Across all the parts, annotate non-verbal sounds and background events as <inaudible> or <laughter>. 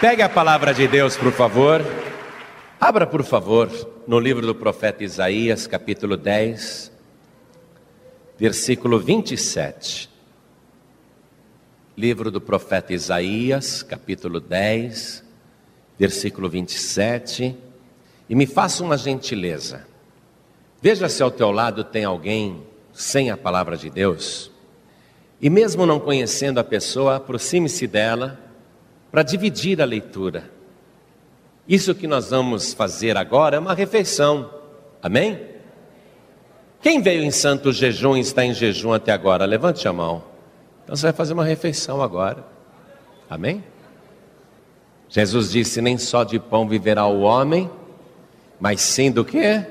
Pegue a palavra de Deus, por favor. Abra, por favor, no livro do profeta Isaías, capítulo 10, versículo 27. Livro do profeta Isaías, capítulo 10, versículo 27. E me faça uma gentileza. Veja se ao teu lado tem alguém sem a palavra de Deus. E mesmo não conhecendo a pessoa, aproxime-se dela para dividir a leitura. Isso que nós vamos fazer agora é uma refeição. Amém? Quem veio em santo jejum e está em jejum até agora? Levante a mão. Então você vai fazer uma refeição agora. Amém? Jesus disse: Nem só de pão viverá o homem, mas sim do que?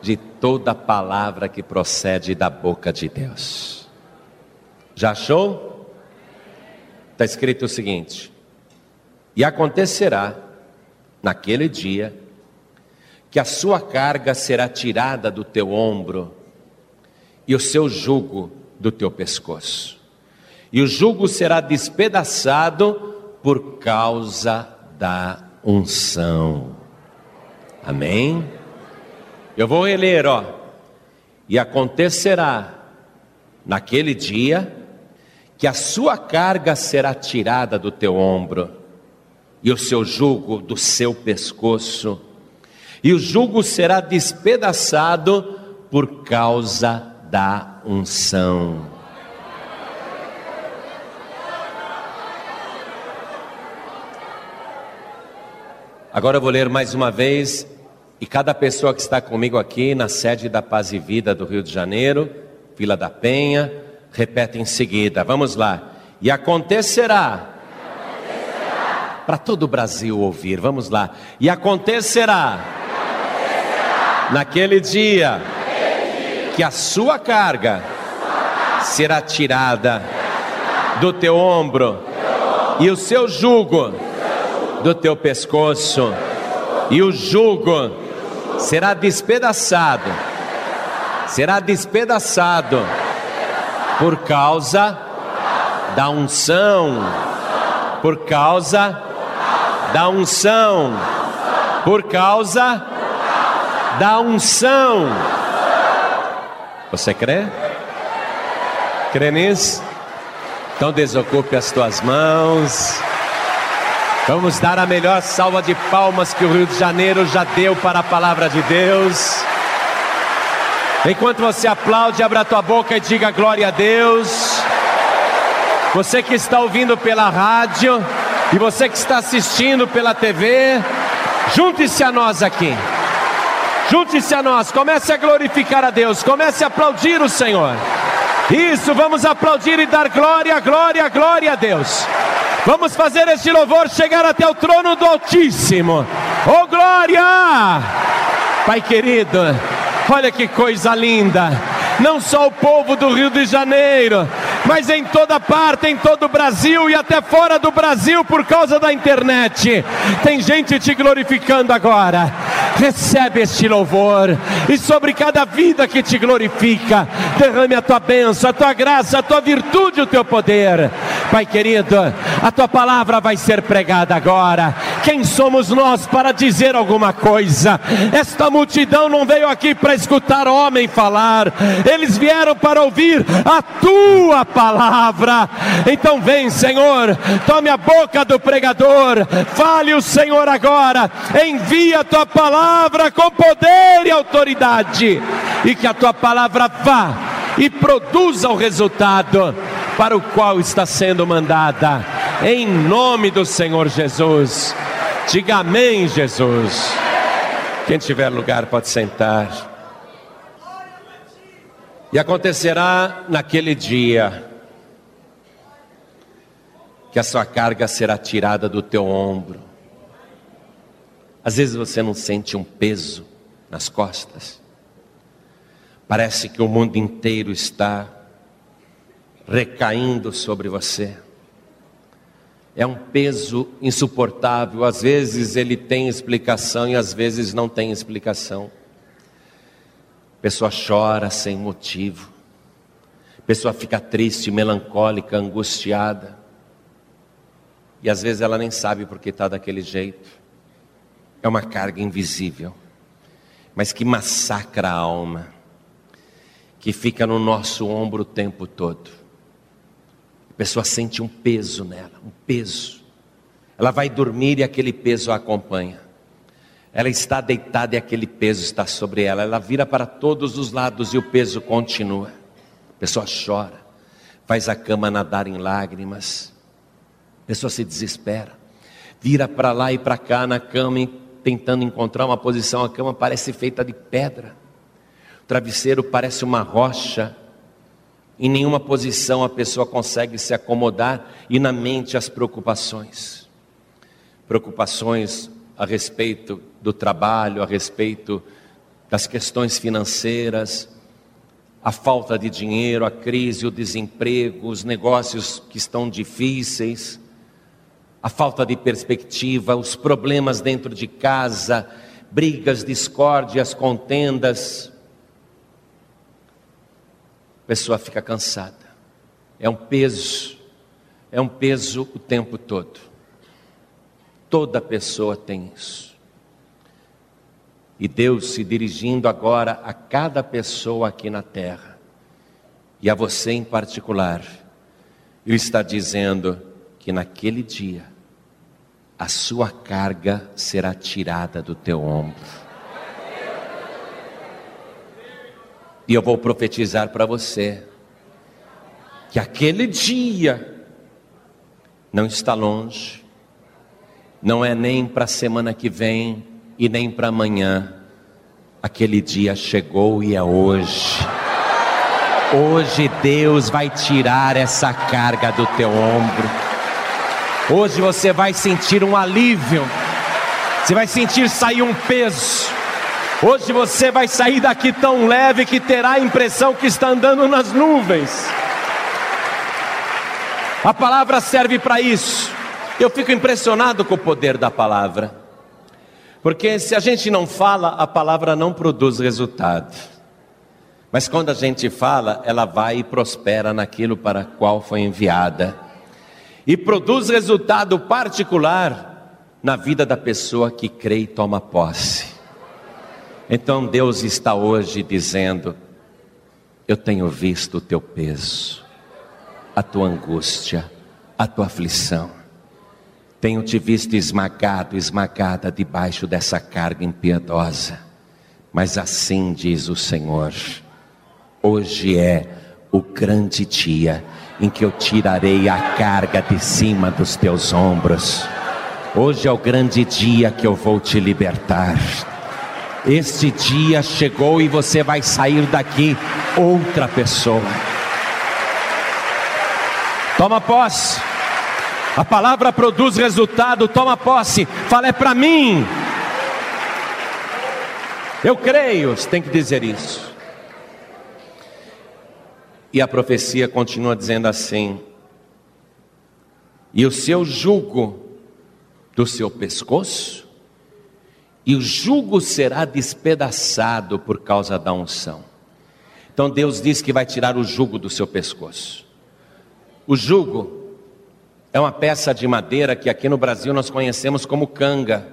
De toda palavra que procede da boca de Deus. Já achou? Está escrito o seguinte: E acontecerá naquele dia que a sua carga será tirada do teu ombro e o seu jugo do teu pescoço. E o jugo será despedaçado por causa da unção. Amém? Eu vou reler, ó. E acontecerá naquele dia que a sua carga será tirada do teu ombro, e o seu jugo do seu pescoço, e o jugo será despedaçado por causa da unção. Agora eu vou ler mais uma vez, e cada pessoa que está comigo aqui na sede da Paz e Vida do Rio de Janeiro, Vila da Penha, repete em seguida. Vamos lá. E acontecerá. Para todo o Brasil ouvir, vamos lá. E acontecerá. Naquele, dia, naquele dia que a sua carga, será tirada do teu ombro e o seu jugo do teu pescoço e o jugo será despedaçado será despedaçado por causa da unção, por causa da unção, por causa da unção. Você crê? Crê nisso? Então desocupe as tuas mãos. Vamos dar a melhor salva de palmas que o Rio de Janeiro já deu para a palavra de Deus. Enquanto você aplaude, abra tua boca e diga glória a Deus. Você que está ouvindo pela rádio e você que está assistindo pela TV, junte-se a nós aqui. Junte-se a nós, comece a glorificar a Deus, comece a aplaudir o Senhor. Isso, vamos aplaudir e dar glória, glória, glória a Deus. Vamos fazer este louvor chegar até o trono do Altíssimo. Oh glória! Pai querido, Olha que coisa linda! Não só o povo do Rio de Janeiro, mas em toda parte, em todo o Brasil e até fora do Brasil por causa da internet. Tem gente te glorificando agora. Recebe este louvor e sobre cada vida que te glorifica, derrame a tua bênção, a tua graça, a tua virtude, o teu poder. Pai querido, a tua palavra vai ser pregada agora. Quem somos nós para dizer alguma coisa? Esta multidão não veio aqui para escutar homem falar, eles vieram para ouvir a tua palavra. Então vem, Senhor, tome a boca do pregador, fale o Senhor agora, envia a tua palavra com poder e autoridade, e que a tua palavra vá e produza o resultado para o qual está sendo mandada, em nome do Senhor Jesus. Diga amém, Jesus. Quem tiver lugar pode sentar. E acontecerá naquele dia que a sua carga será tirada do teu ombro. Às vezes você não sente um peso nas costas. Parece que o mundo inteiro está recaindo sobre você. É um peso insuportável, às vezes ele tem explicação e às vezes não tem explicação. Pessoa chora sem motivo, pessoa fica triste, melancólica, angustiada. E às vezes ela nem sabe porque está daquele jeito. É uma carga invisível, mas que massacra a alma, que fica no nosso ombro o tempo todo. Pessoa sente um peso nela, um peso. Ela vai dormir e aquele peso a acompanha. Ela está deitada e aquele peso está sobre ela. Ela vira para todos os lados e o peso continua. A pessoa chora, faz a cama nadar em lágrimas. A pessoa se desespera, vira para lá e para cá na cama, tentando encontrar uma posição. A cama parece feita de pedra, o travesseiro parece uma rocha. Em nenhuma posição a pessoa consegue se acomodar e na mente as preocupações. Preocupações a respeito do trabalho, a respeito das questões financeiras, a falta de dinheiro, a crise, o desemprego, os negócios que estão difíceis, a falta de perspectiva, os problemas dentro de casa, brigas, discórdias, contendas. A pessoa fica cansada. É um peso, é um peso o tempo todo. Toda pessoa tem isso. E Deus se dirigindo agora a cada pessoa aqui na terra, e a você em particular, Ele está dizendo que naquele dia a sua carga será tirada do teu ombro. E eu vou profetizar para você que aquele dia não está longe, não é nem para a semana que vem e nem para amanhã. Aquele dia chegou e é hoje. Hoje Deus vai tirar essa carga do teu ombro. Hoje você vai sentir um alívio, você vai sentir sair um peso. Hoje você vai sair daqui tão leve que terá a impressão que está andando nas nuvens. A palavra serve para isso. Eu fico impressionado com o poder da palavra. Porque se a gente não fala, a palavra não produz resultado. Mas quando a gente fala, ela vai e prospera naquilo para qual foi enviada e produz resultado particular na vida da pessoa que crê e toma posse. Então Deus está hoje dizendo: Eu tenho visto o teu peso, a tua angústia, a tua aflição. Tenho te visto esmagado, esmagada debaixo dessa carga impiedosa. Mas assim diz o Senhor: hoje é o grande dia em que eu tirarei a carga de cima dos teus ombros. Hoje é o grande dia que eu vou te libertar. Este dia chegou e você vai sair daqui outra pessoa. Toma posse. A palavra produz resultado, toma posse. Fala é para mim. Eu creio, você tem que dizer isso. E a profecia continua dizendo assim: E o seu jugo do seu pescoço, e o jugo será despedaçado por causa da unção. Então Deus diz que vai tirar o jugo do seu pescoço. O jugo é uma peça de madeira que aqui no Brasil nós conhecemos como canga.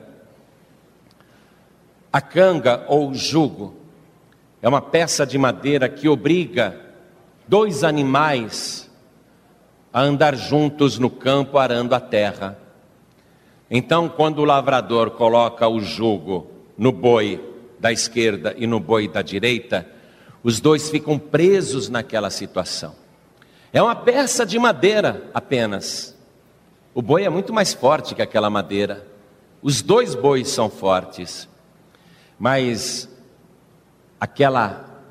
A canga ou jugo é uma peça de madeira que obriga dois animais a andar juntos no campo arando a terra. Então, quando o lavrador coloca o jugo no boi da esquerda e no boi da direita, os dois ficam presos naquela situação. É uma peça de madeira apenas. O boi é muito mais forte que aquela madeira. Os dois bois são fortes. Mas aquela,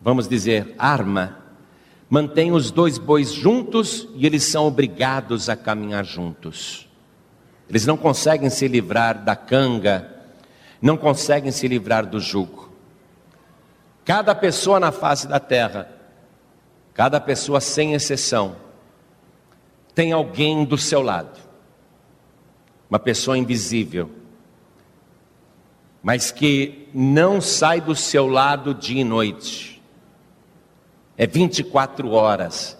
vamos dizer, arma mantém os dois bois juntos e eles são obrigados a caminhar juntos. Eles não conseguem se livrar da canga, não conseguem se livrar do jugo. Cada pessoa na face da terra, cada pessoa sem exceção, tem alguém do seu lado, uma pessoa invisível, mas que não sai do seu lado dia e noite é 24 horas.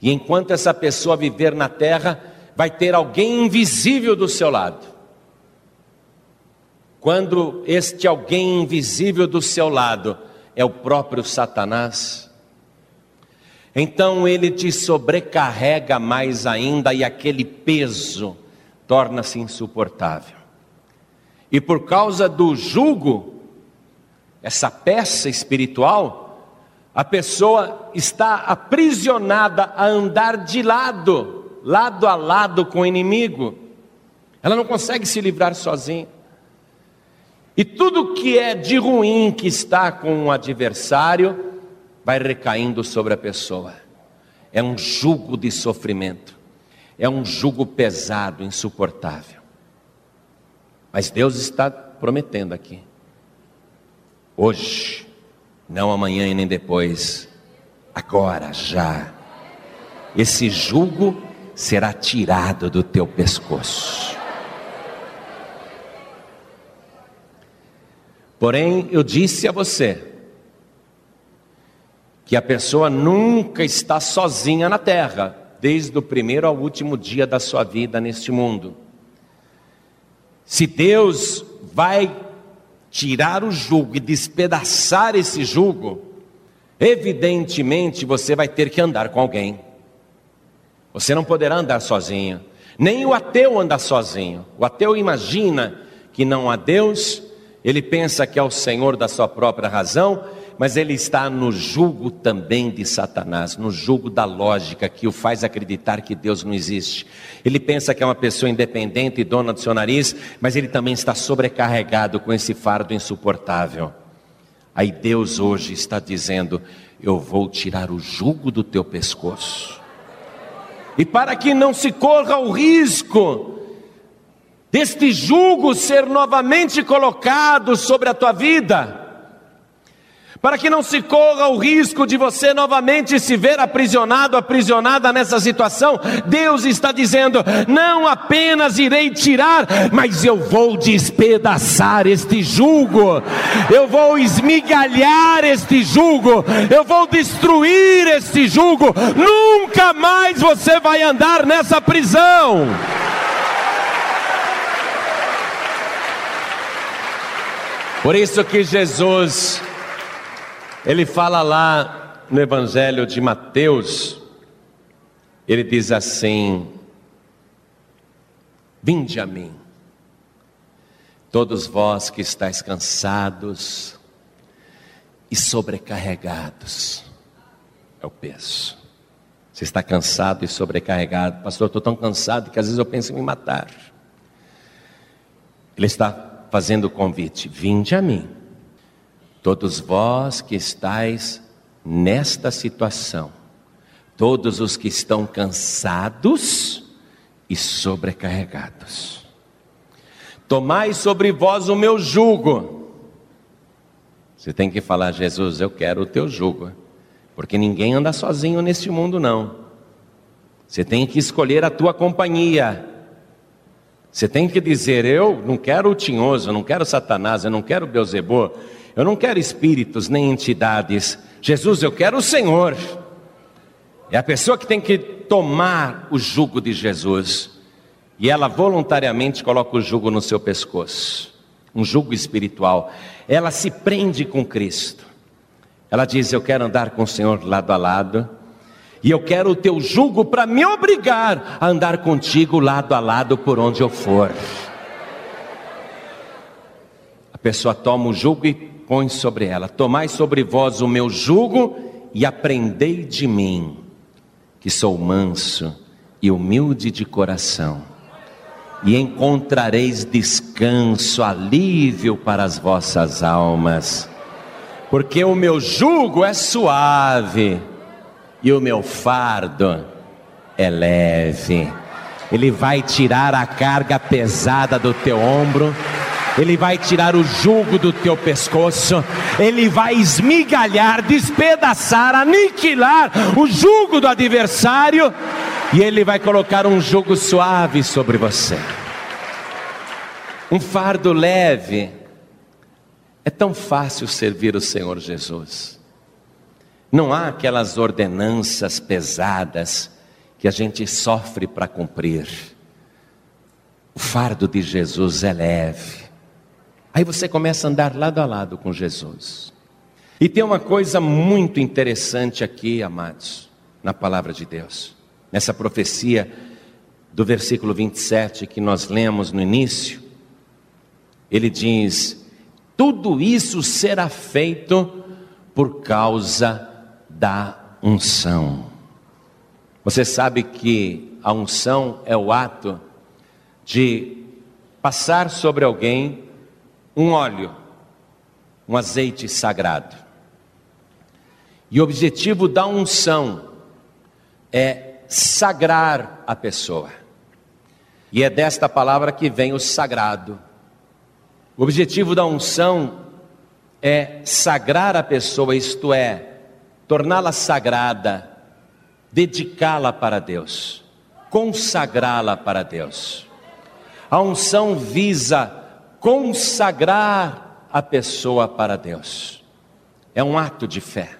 E enquanto essa pessoa viver na terra, vai ter alguém invisível do seu lado. Quando este alguém invisível do seu lado é o próprio Satanás, então ele te sobrecarrega mais ainda e aquele peso torna-se insuportável. E por causa do jugo, essa peça espiritual, a pessoa está aprisionada a andar de lado, lado a lado com o inimigo. Ela não consegue se livrar sozinha. E tudo que é de ruim que está com o adversário vai recaindo sobre a pessoa. É um jugo de sofrimento, é um jugo pesado, insuportável. Mas Deus está prometendo aqui, hoje, não amanhã e nem depois, agora, já, esse jugo será tirado do teu pescoço. Porém, eu disse a você, que a pessoa nunca está sozinha na terra, desde o primeiro ao último dia da sua vida neste mundo. Se Deus vai tirar o jugo e despedaçar esse jugo, evidentemente você vai ter que andar com alguém. Você não poderá andar sozinho. Nem o ateu anda sozinho. O ateu imagina que não há Deus, ele pensa que é o Senhor da sua própria razão mas ele está no jugo também de Satanás, no jugo da lógica que o faz acreditar que Deus não existe. Ele pensa que é uma pessoa independente e dona do seu nariz, mas ele também está sobrecarregado com esse fardo insuportável. Aí Deus hoje está dizendo: Eu vou tirar o jugo do teu pescoço. E para que não se corra o risco deste jugo ser novamente colocado sobre a tua vida, para que não se corra o risco de você novamente se ver aprisionado, aprisionada nessa situação, Deus está dizendo: não apenas irei tirar, mas eu vou despedaçar este jugo, eu vou esmigalhar este jugo, eu vou destruir este jugo, nunca mais você vai andar nessa prisão. Por isso que Jesus ele fala lá no Evangelho de Mateus, ele diz assim: Vinde a mim, todos vós que estáis cansados e sobrecarregados. É o peso. Você está cansado e sobrecarregado. Pastor, estou tão cansado que às vezes eu penso em me matar. Ele está fazendo o convite: Vinde a mim Todos vós que estáis nesta situação, todos os que estão cansados e sobrecarregados, tomai sobre vós o meu jugo. Você tem que falar, Jesus, eu quero o teu jugo, porque ninguém anda sozinho neste mundo, não. Você tem que escolher a tua companhia. Você tem que dizer: Eu não quero o tinhoso, eu não quero Satanás, eu não quero Beuzebu, eu não quero espíritos nem entidades. Jesus, eu quero o Senhor. É a pessoa que tem que tomar o jugo de Jesus. E ela voluntariamente coloca o jugo no seu pescoço. Um jugo espiritual. Ela se prende com Cristo. Ela diz: Eu quero andar com o Senhor lado a lado. E eu quero o teu jugo para me obrigar a andar contigo lado a lado por onde eu for. A pessoa toma o jugo e põe sobre ela: Tomai sobre vós o meu jugo e aprendei de mim, que sou manso e humilde de coração, e encontrareis descanso, alívio para as vossas almas, porque o meu jugo é suave e o meu fardo é leve. Ele vai tirar a carga pesada do teu ombro ele vai tirar o jugo do teu pescoço, Ele vai esmigalhar, despedaçar, aniquilar o jugo do adversário, e Ele vai colocar um jugo suave sobre você. Um fardo leve. É tão fácil servir o Senhor Jesus. Não há aquelas ordenanças pesadas que a gente sofre para cumprir. O fardo de Jesus é leve. Aí você começa a andar lado a lado com Jesus. E tem uma coisa muito interessante aqui, amados, na palavra de Deus, nessa profecia do versículo 27 que nós lemos no início. Ele diz: Tudo isso será feito por causa da unção. Você sabe que a unção é o ato de passar sobre alguém um óleo, um azeite sagrado. E o objetivo da unção é sagrar a pessoa. E é desta palavra que vem o sagrado. O objetivo da unção é sagrar a pessoa, isto é, torná-la sagrada, dedicá-la para Deus, consagrá-la para Deus. A unção visa consagrar a pessoa para Deus. É um ato de fé,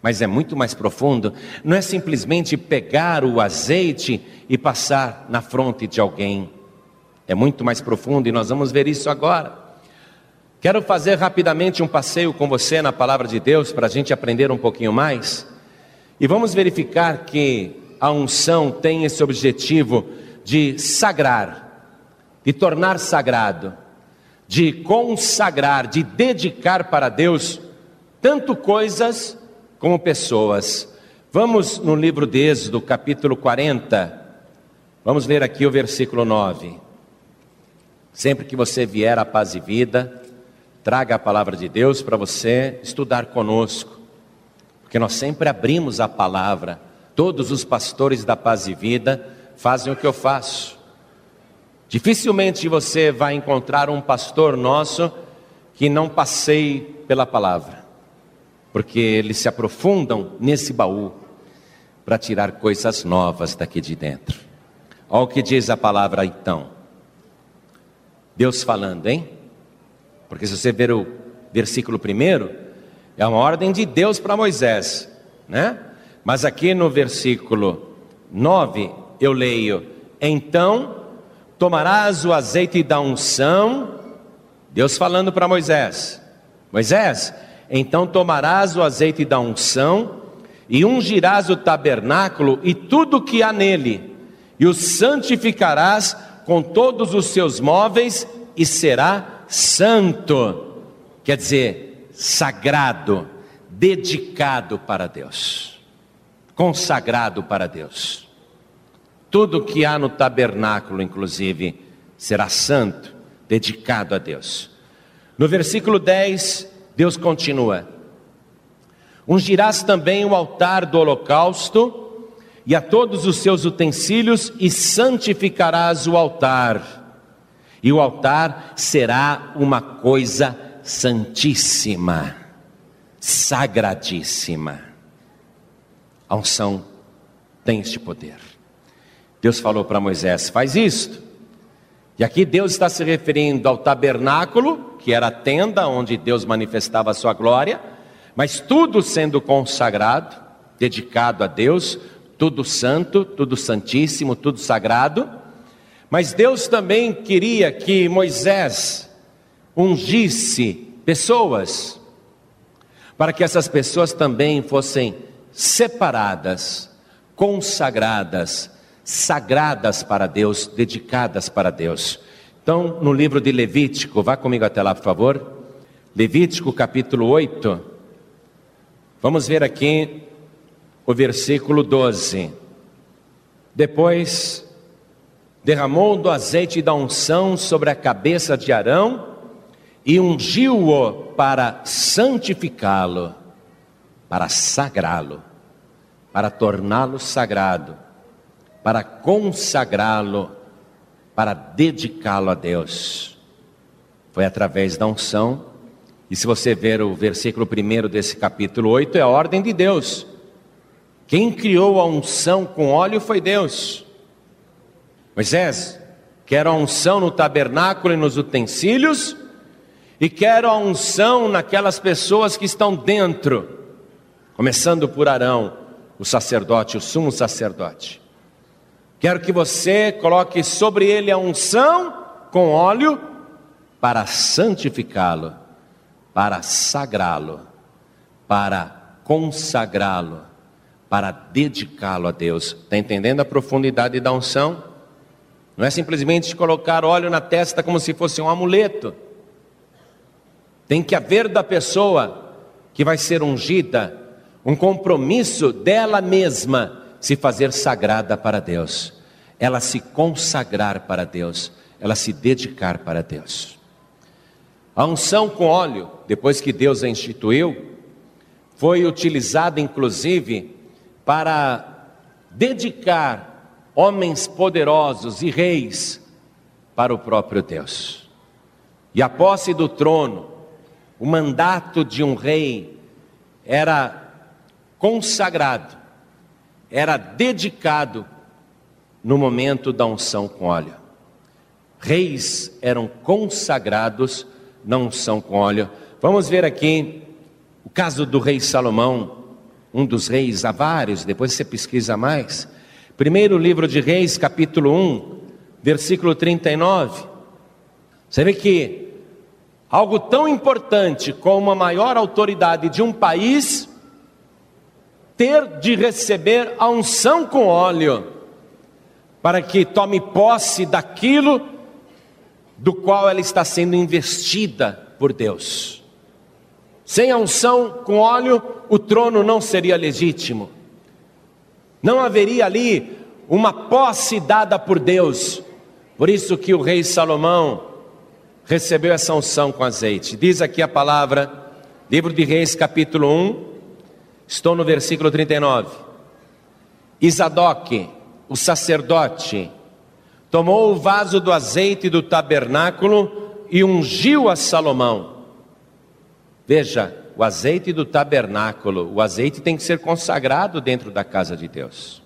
mas é muito mais profundo. Não é simplesmente pegar o azeite e passar na fronte de alguém. É muito mais profundo e nós vamos ver isso agora. Quero fazer rapidamente um passeio com você na palavra de Deus para a gente aprender um pouquinho mais. E vamos verificar que a unção tem esse objetivo de sagrar, de tornar sagrado de consagrar, de dedicar para Deus tanto coisas como pessoas. Vamos no livro de Êxodo, capítulo 40. Vamos ler aqui o versículo 9. Sempre que você vier à paz e vida, traga a palavra de Deus para você estudar conosco, porque nós sempre abrimos a palavra. Todos os pastores da paz e vida fazem o que eu faço. Dificilmente você vai encontrar um pastor nosso que não passeie pela palavra, porque eles se aprofundam nesse baú para tirar coisas novas daqui de dentro. Olha o que diz a palavra então. Deus falando, hein? Porque se você ver o versículo primeiro, é uma ordem de Deus para Moisés, né? Mas aqui no versículo 9 eu leio: Então tomarás o azeite da unção, Deus falando para Moisés: Moisés, então tomarás o azeite da unção e ungirás o tabernáculo e tudo que há nele, e o santificarás com todos os seus móveis, e será santo, quer dizer, sagrado, dedicado para Deus, consagrado para Deus. Tudo que há no tabernáculo, inclusive, será santo, dedicado a Deus. No versículo 10, Deus continua: Ungirás também o altar do holocausto e a todos os seus utensílios, e santificarás o altar. E o altar será uma coisa santíssima, sagradíssima. A unção tem este poder. Deus falou para Moisés: faz isto. E aqui Deus está se referindo ao tabernáculo, que era a tenda onde Deus manifestava a sua glória, mas tudo sendo consagrado, dedicado a Deus, tudo santo, tudo santíssimo, tudo sagrado. Mas Deus também queria que Moisés ungisse pessoas, para que essas pessoas também fossem separadas, consagradas, sagradas para Deus, dedicadas para Deus. Então, no livro de Levítico, vá comigo até lá, por favor. Levítico capítulo 8. Vamos ver aqui o versículo 12. Depois derramou do azeite da unção sobre a cabeça de Arão e ungiu-o para santificá-lo, para sagrá-lo, para torná-lo sagrado para consagrá-lo, para dedicá-lo a Deus. Foi através da unção, e se você ver o versículo 1 desse capítulo 8, é a ordem de Deus. Quem criou a unção com óleo foi Deus. Moisés, quero a unção no tabernáculo e nos utensílios, e quero a unção naquelas pessoas que estão dentro, começando por Arão, o sacerdote, o sumo sacerdote. Quero que você coloque sobre ele a unção com óleo para santificá-lo, para sagrá-lo, para consagrá-lo, para dedicá-lo a Deus. Está entendendo a profundidade da unção? Não é simplesmente colocar óleo na testa como se fosse um amuleto. Tem que haver da pessoa que vai ser ungida um compromisso dela mesma se fazer sagrada para Deus, ela se consagrar para Deus, ela se dedicar para Deus. A unção com óleo, depois que Deus a instituiu, foi utilizada inclusive para dedicar homens poderosos e reis para o próprio Deus. E a posse do trono, o mandato de um rei era consagrado, era dedicado no momento da unção com óleo. Reis eram consagrados na unção com óleo. Vamos ver aqui o caso do rei Salomão, um dos reis, há vários, depois você pesquisa mais. Primeiro livro de Reis, capítulo 1, versículo 39. Você vê que algo tão importante como a maior autoridade de um país ter de receber a unção com óleo para que tome posse daquilo do qual ela está sendo investida por Deus. Sem a unção com óleo, o trono não seria legítimo. Não haveria ali uma posse dada por Deus. Por isso que o rei Salomão recebeu essa unção com azeite. Diz aqui a palavra, livro de Reis, capítulo 1, estou no versículo 39. Isadoque, o sacerdote, tomou o vaso do azeite do tabernáculo e ungiu a Salomão. Veja, o azeite do tabernáculo, o azeite tem que ser consagrado dentro da casa de Deus.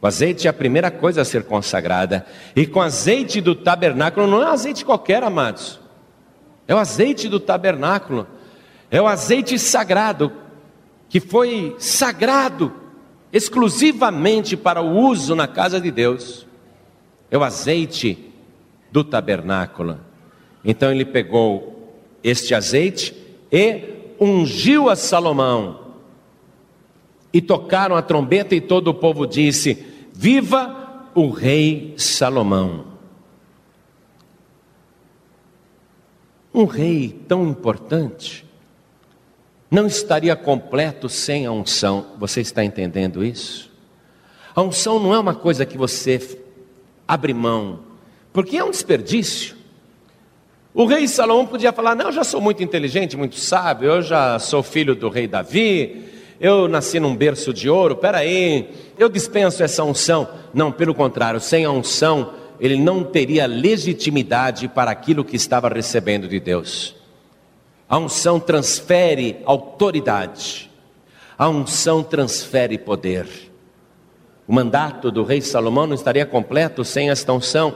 O azeite é a primeira coisa a ser consagrada. E com azeite do tabernáculo, não é azeite qualquer, amados. É o azeite do tabernáculo. É o azeite sagrado, que foi sagrado exclusivamente para o uso na casa de Deus. É o azeite do tabernáculo. Então ele pegou este azeite e ungiu a Salomão. E tocaram a trombeta, e todo o povo disse: Viva o rei Salomão. Um rei tão importante não estaria completo sem a unção. Você está entendendo isso? A unção não é uma coisa que você abre mão, porque é um desperdício. O rei Salomão podia falar: Não, eu já sou muito inteligente, muito sábio, eu já sou filho do rei Davi, eu nasci num berço de ouro, peraí, eu dispenso essa unção. Não, pelo contrário, sem a unção, ele não teria legitimidade para aquilo que estava recebendo de Deus. A unção transfere autoridade, a unção transfere poder. O mandato do rei Salomão não estaria completo sem esta unção.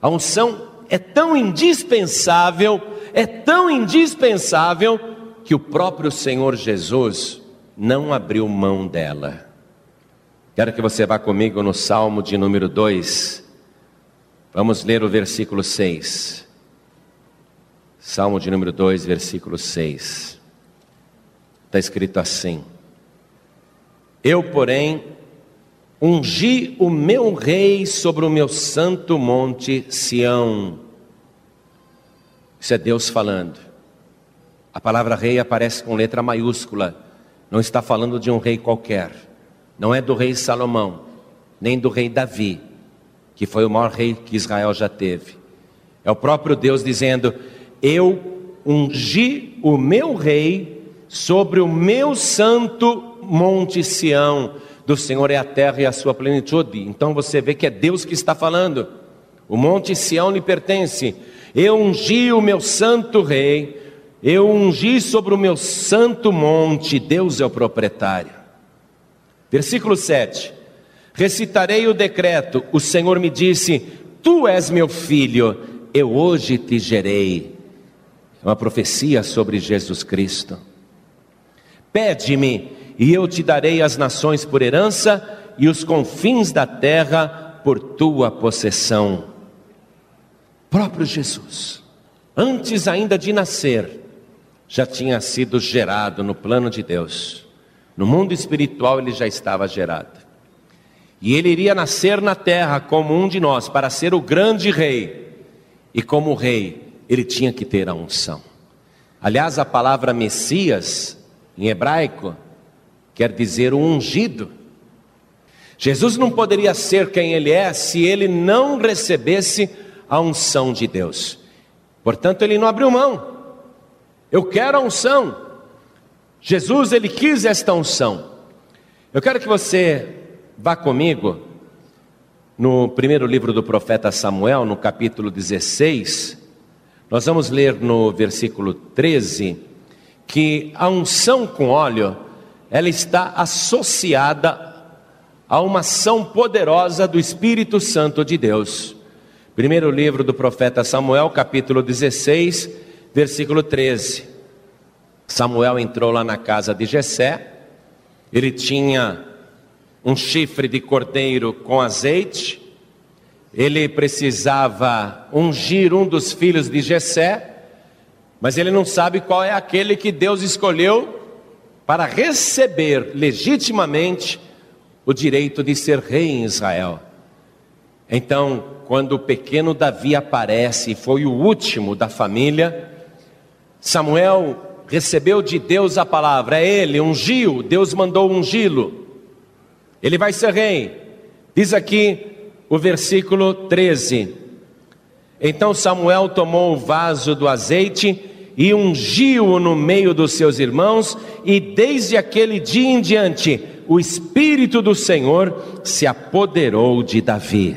A unção é tão indispensável, é tão indispensável, que o próprio Senhor Jesus não abriu mão dela. Quero que você vá comigo no Salmo de número 2. Vamos ler o versículo 6. Salmo de número 2, versículo 6. Está escrito assim: Eu, porém, ungi o meu rei sobre o meu santo monte Sião. Isso é Deus falando. A palavra rei aparece com letra maiúscula. Não está falando de um rei qualquer. Não é do rei Salomão, nem do rei Davi, que foi o maior rei que Israel já teve. É o próprio Deus dizendo: eu ungi o meu rei sobre o meu santo monte Sião. Do Senhor é a terra e a sua plenitude. Então você vê que é Deus que está falando. O monte Sião lhe pertence. Eu ungi o meu santo rei, eu ungi sobre o meu santo monte, Deus é o proprietário. Versículo 7: Recitarei o decreto, o Senhor me disse: Tu és meu filho, eu hoje te gerei. Uma profecia sobre Jesus Cristo. Pede-me, e eu te darei as nações por herança, e os confins da terra por tua possessão. Próprio Jesus, antes ainda de nascer, já tinha sido gerado no plano de Deus. No mundo espiritual ele já estava gerado. E ele iria nascer na terra como um de nós, para ser o grande rei. E como rei, ele tinha que ter a unção. Aliás, a palavra Messias, em hebraico, quer dizer o ungido. Jesus não poderia ser quem ele é se ele não recebesse a unção de Deus. Portanto, ele não abriu mão. Eu quero a unção. Jesus, ele quis esta unção. Eu quero que você vá comigo no primeiro livro do profeta Samuel, no capítulo 16. Nós vamos ler no versículo 13 que a unção com óleo, ela está associada a uma ação poderosa do Espírito Santo de Deus. Primeiro livro do profeta Samuel, capítulo 16, versículo 13. Samuel entrou lá na casa de Jessé. Ele tinha um chifre de cordeiro com azeite. Ele precisava ungir um dos filhos de Jessé, mas ele não sabe qual é aquele que Deus escolheu para receber legitimamente o direito de ser rei em Israel. Então, quando o pequeno Davi aparece e foi o último da família, Samuel recebeu de Deus a palavra, é ele, ungiu, Deus mandou ungí-lo. Ele vai ser rei. Diz aqui o versículo 13: Então Samuel tomou o vaso do azeite e ungiu-o no meio dos seus irmãos, e desde aquele dia em diante, o Espírito do Senhor se apoderou de Davi.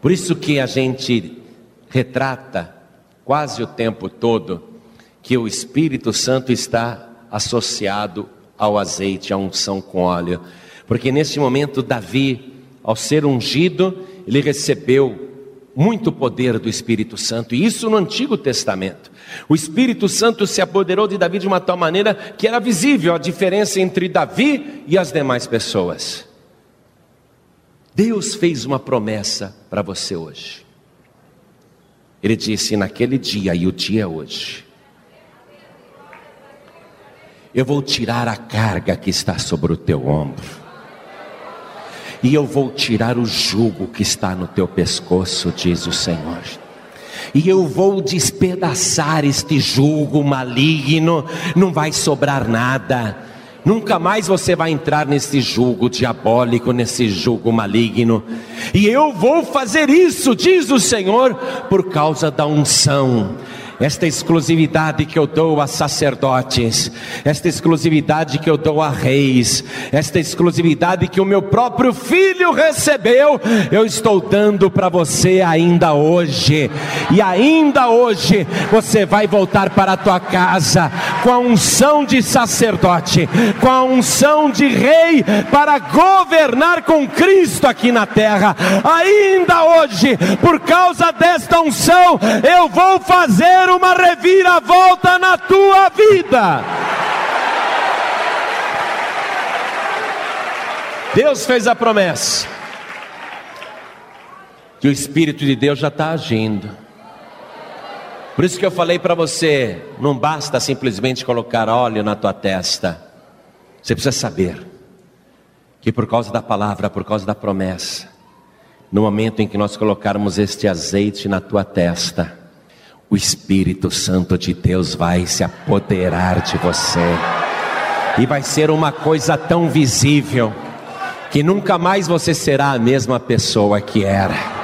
Por isso que a gente retrata quase o tempo todo que o Espírito Santo está associado ao azeite, à unção com óleo. Porque nesse momento, Davi, ao ser ungido, ele recebeu muito poder do Espírito Santo, e isso no Antigo Testamento. O Espírito Santo se apoderou de Davi de uma tal maneira que era visível a diferença entre Davi e as demais pessoas. Deus fez uma promessa para você hoje. Ele disse: naquele dia, e o dia é hoje, eu vou tirar a carga que está sobre o teu ombro e eu vou tirar o jugo que está no teu pescoço, diz o Senhor. E eu vou despedaçar este jugo maligno, não vai sobrar nada. Nunca mais você vai entrar nesse jugo diabólico, nesse jugo maligno. E eu vou fazer isso, diz o Senhor, por causa da unção esta exclusividade que eu dou a sacerdotes, esta exclusividade que eu dou a reis, esta exclusividade que o meu próprio filho recebeu, eu estou dando para você ainda hoje, e ainda hoje você vai voltar para a tua casa com a unção de sacerdote, com a unção de rei para governar com Cristo aqui na terra. Ainda hoje, por causa desta unção, eu vou fazer uma reviravolta na tua vida. Deus fez a promessa. Que o Espírito de Deus já está agindo. Por isso que eu falei para você: não basta simplesmente colocar óleo na tua testa. Você precisa saber que por causa da palavra, por causa da promessa, no momento em que nós colocarmos este azeite na tua testa, o Espírito Santo de Deus vai se apoderar de você, e vai ser uma coisa tão visível, que nunca mais você será a mesma pessoa que era.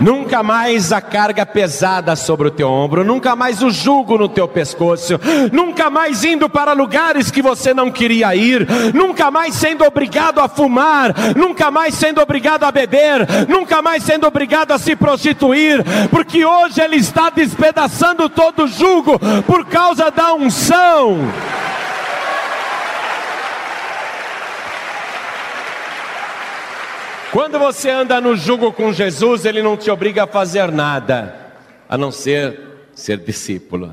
Nunca mais a carga pesada sobre o teu ombro, nunca mais o jugo no teu pescoço, nunca mais indo para lugares que você não queria ir, nunca mais sendo obrigado a fumar, nunca mais sendo obrigado a beber, nunca mais sendo obrigado a se prostituir, porque hoje Ele está despedaçando todo o jugo por causa da unção. Quando você anda no jugo com Jesus, ele não te obriga a fazer nada, a não ser ser discípulo,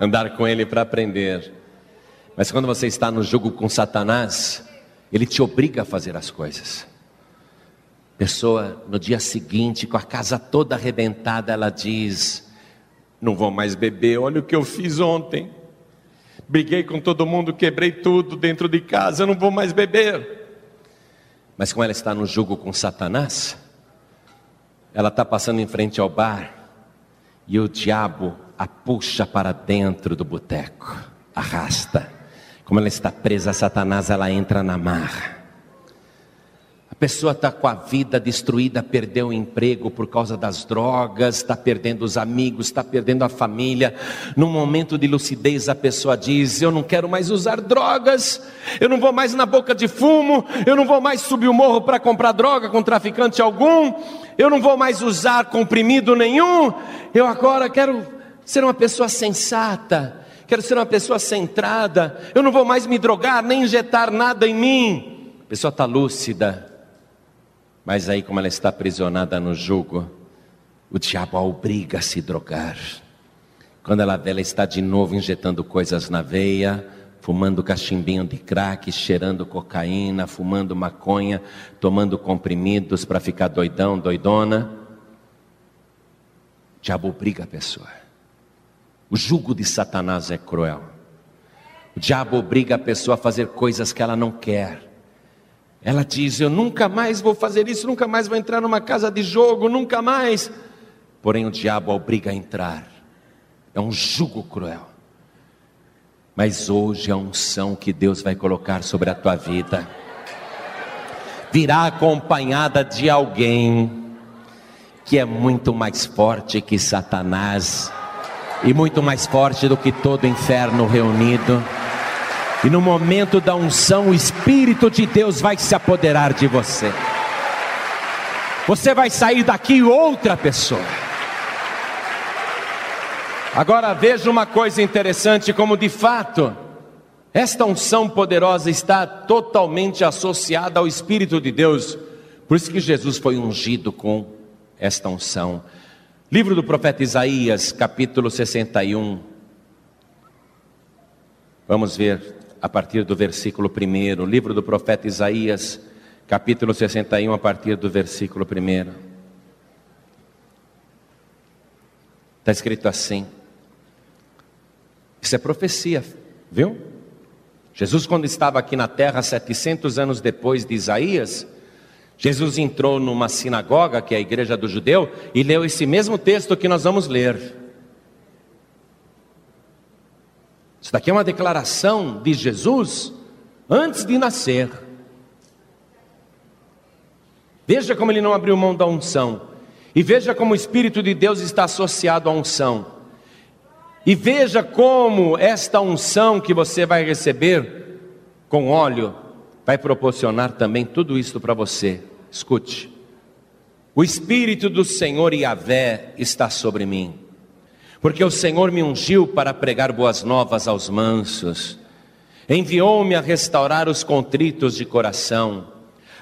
andar com ele para aprender. Mas quando você está no jugo com Satanás, ele te obriga a fazer as coisas. Pessoa, no dia seguinte, com a casa toda arrebentada, ela diz: Não vou mais beber, olha o que eu fiz ontem. Briguei com todo mundo, quebrei tudo dentro de casa, não vou mais beber. Mas como ela está no jogo com Satanás, ela está passando em frente ao bar e o diabo a puxa para dentro do boteco, arrasta. Como ela está presa a Satanás, ela entra na marra pessoa está com a vida destruída, perdeu o emprego por causa das drogas, está perdendo os amigos, está perdendo a família. Num momento de lucidez, a pessoa diz: Eu não quero mais usar drogas, eu não vou mais na boca de fumo, eu não vou mais subir o morro para comprar droga com traficante algum, eu não vou mais usar comprimido nenhum, eu agora quero ser uma pessoa sensata. Quero ser uma pessoa centrada, eu não vou mais me drogar, nem injetar nada em mim. A pessoa está lúcida, mas aí, como ela está aprisionada no jugo, o diabo a obriga a se drogar. Quando ela vê, ela está de novo injetando coisas na veia, fumando cachimbinho de crack, cheirando cocaína, fumando maconha, tomando comprimidos para ficar doidão, doidona. O diabo obriga a pessoa. O jugo de Satanás é cruel. O diabo obriga a pessoa a fazer coisas que ela não quer. Ela diz: Eu nunca mais vou fazer isso, nunca mais vou entrar numa casa de jogo, nunca mais. Porém, o diabo a obriga a entrar. É um jugo cruel. Mas hoje a unção que Deus vai colocar sobre a tua vida virá acompanhada de alguém que é muito mais forte que Satanás e muito mais forte do que todo o inferno reunido. E no momento da unção, o Espírito de Deus vai se apoderar de você. Você vai sair daqui outra pessoa. Agora veja uma coisa interessante: como de fato, esta unção poderosa está totalmente associada ao Espírito de Deus. Por isso que Jesus foi ungido com esta unção. Livro do profeta Isaías, capítulo 61. Vamos ver a partir do versículo 1, livro do profeta Isaías, capítulo 61, a partir do versículo 1. Está escrito assim. Isso é profecia, viu? Jesus, quando estava aqui na terra, 700 anos depois de Isaías, Jesus entrou numa sinagoga, que é a igreja do judeu, e leu esse mesmo texto que nós vamos ler. Isso daqui é uma declaração de Jesus antes de nascer. Veja como ele não abriu mão da unção. E veja como o Espírito de Deus está associado à unção. E veja como esta unção que você vai receber com óleo vai proporcionar também tudo isso para você. Escute. O Espírito do Senhor Yahvé está sobre mim porque o Senhor me ungiu para pregar boas novas aos mansos, enviou-me a restaurar os contritos de coração,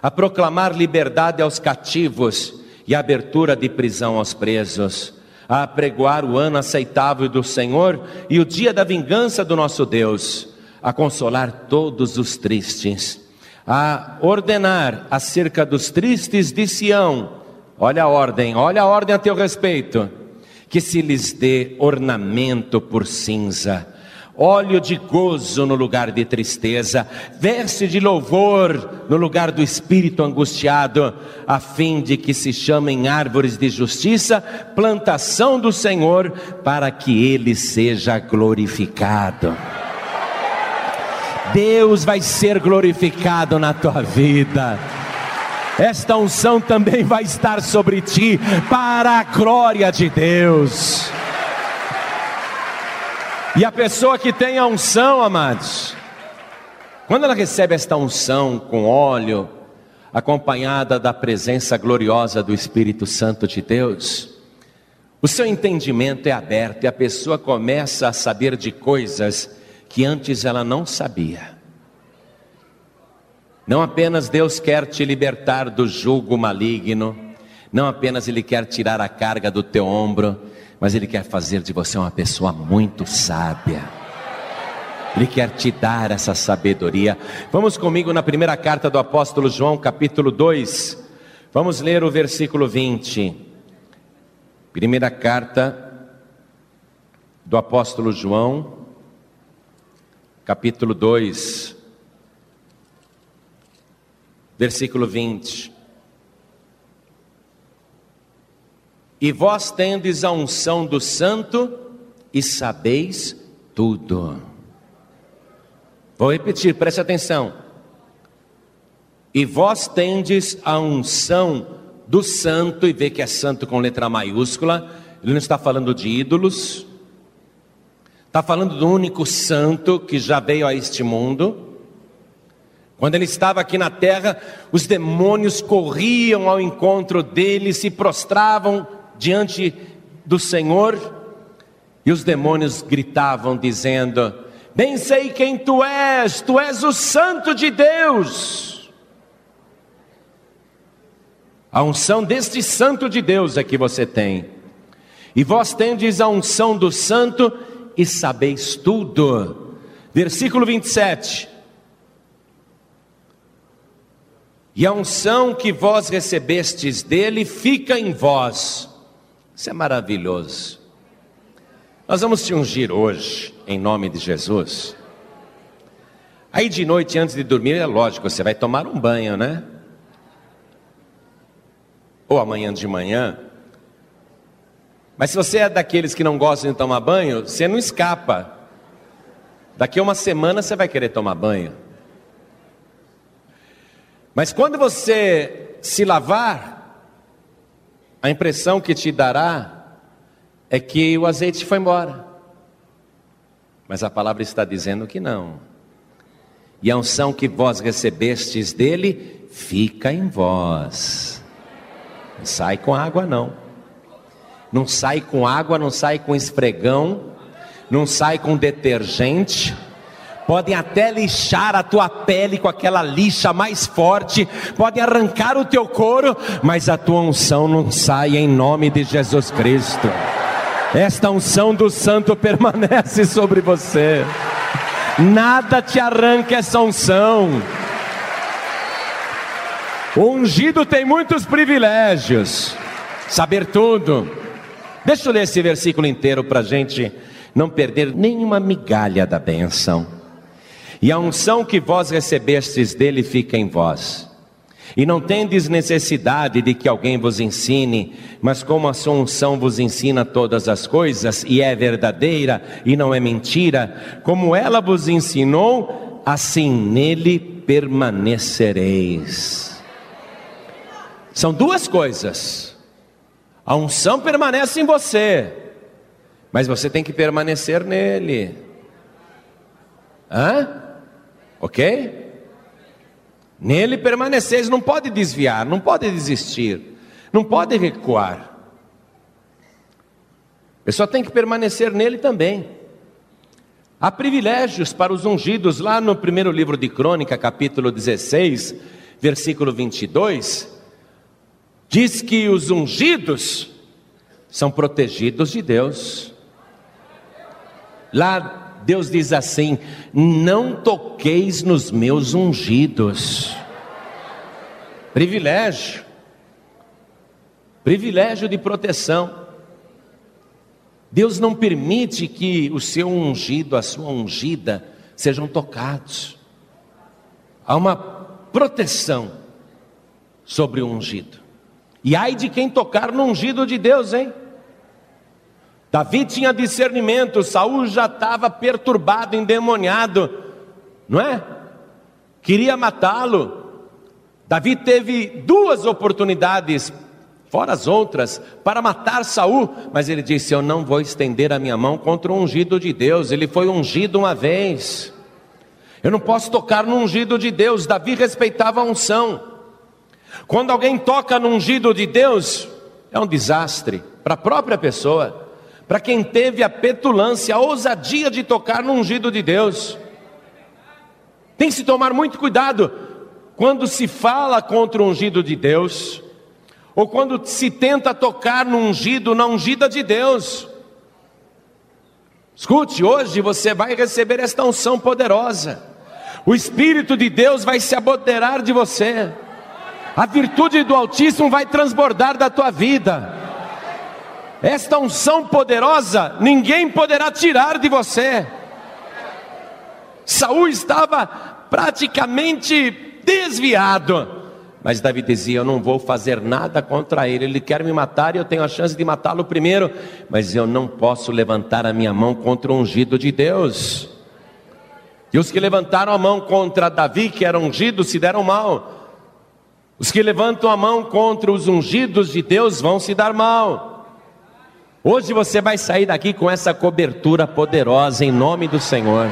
a proclamar liberdade aos cativos e abertura de prisão aos presos, a apregoar o ano aceitável do Senhor e o dia da vingança do nosso Deus, a consolar todos os tristes, a ordenar acerca dos tristes de Sião. Olha a ordem, olha a ordem a teu respeito que se lhes dê ornamento por cinza, óleo de gozo no lugar de tristeza, veste de louvor no lugar do espírito angustiado, a fim de que se chamem árvores de justiça, plantação do Senhor, para que ele seja glorificado. Deus vai ser glorificado na tua vida esta unção também vai estar sobre ti, para a glória de Deus. E a pessoa que tem a unção, amados, quando ela recebe esta unção com óleo, acompanhada da presença gloriosa do Espírito Santo de Deus, o seu entendimento é aberto e a pessoa começa a saber de coisas que antes ela não sabia. Não apenas Deus quer te libertar do jugo maligno, não apenas Ele quer tirar a carga do teu ombro, mas Ele quer fazer de você uma pessoa muito sábia. Ele quer te dar essa sabedoria. Vamos comigo na primeira carta do apóstolo João, capítulo 2. Vamos ler o versículo 20. Primeira carta do apóstolo João, capítulo 2, versículo 20. E vós tendes a unção do Santo e sabeis tudo. Vou repetir, preste atenção. E vós tendes a unção do santo, e vê que é santo com letra maiúscula, ele não está falando de ídolos, está falando do único santo que já veio a este mundo. Quando ele estava aqui na terra, os demônios corriam ao encontro dele, se prostravam diante do Senhor, e os demônios gritavam, dizendo: Bem sei quem tu és, tu és o Santo de Deus. A unção deste Santo de Deus é que você tem. E vós tendes a unção do Santo e sabeis tudo. Versículo 27. E a unção que vós recebestes dele fica em vós. Isso é maravilhoso. Nós vamos te ungir hoje, em nome de Jesus. Aí de noite, antes de dormir, é lógico, você vai tomar um banho, né? Ou amanhã de manhã. Mas se você é daqueles que não gostam de tomar banho, você não escapa. Daqui a uma semana você vai querer tomar banho. Mas quando você se lavar, a impressão que te dará é que o azeite foi embora. Mas a palavra está dizendo que não. E a unção que vós recebestes dele fica em vós. Não sai com água, não. Não sai com água, não sai com esfregão, não sai com detergente. Podem até lixar a tua pele com aquela lixa mais forte, podem arrancar o teu couro, mas a tua unção não sai em nome de Jesus Cristo. Esta unção do santo permanece sobre você. Nada te arranca essa unção. O ungido tem muitos privilégios, saber tudo. Deixa eu ler esse versículo inteiro para a gente não perder nenhuma migalha da benção. E a unção que vós recebestes dele fica em vós e não tendes necessidade de que alguém vos ensine, mas como a sua unção vos ensina todas as coisas, e é verdadeira e não é mentira, como ela vos ensinou, assim nele permanecereis. São duas coisas. A unção permanece em você, mas você tem que permanecer nele. Hã? Ok? Nele permaneceis, não pode desviar, não pode desistir, não pode recuar. A pessoa tem que permanecer nele também. Há privilégios para os ungidos, lá no primeiro livro de Crônica, capítulo 16, versículo 22, diz que os ungidos são protegidos de Deus. Lá Deus diz assim: Não toqueis nos meus ungidos. Privilégio, privilégio de proteção. Deus não permite que o seu ungido, a sua ungida, sejam tocados. Há uma proteção sobre o ungido. E ai de quem tocar no ungido de Deus, hein? Davi tinha discernimento, Saul já estava perturbado, endemoniado, não é? Queria matá-lo. Davi teve duas oportunidades, fora as outras, para matar Saul, mas ele disse: Eu não vou estender a minha mão contra o ungido de Deus. Ele foi ungido uma vez. Eu não posso tocar no ungido de Deus. Davi respeitava a unção. Quando alguém toca no ungido de Deus, é um desastre para a própria pessoa para quem teve a petulância, a ousadia de tocar no ungido de Deus. Tem que se tomar muito cuidado quando se fala contra o ungido de Deus, ou quando se tenta tocar no ungido, na ungida de Deus. Escute, hoje você vai receber esta unção poderosa. O Espírito de Deus vai se apoderar de você. A virtude do Altíssimo vai transbordar da tua vida. Esta unção poderosa ninguém poderá tirar de você. Saul estava praticamente desviado. Mas Davi dizia: Eu não vou fazer nada contra ele. Ele quer me matar e eu tenho a chance de matá-lo primeiro. Mas eu não posso levantar a minha mão contra o ungido de Deus. E os que levantaram a mão contra Davi, que era ungido, se deram mal. Os que levantam a mão contra os ungidos de Deus vão se dar mal. Hoje você vai sair daqui com essa cobertura poderosa em nome do Senhor.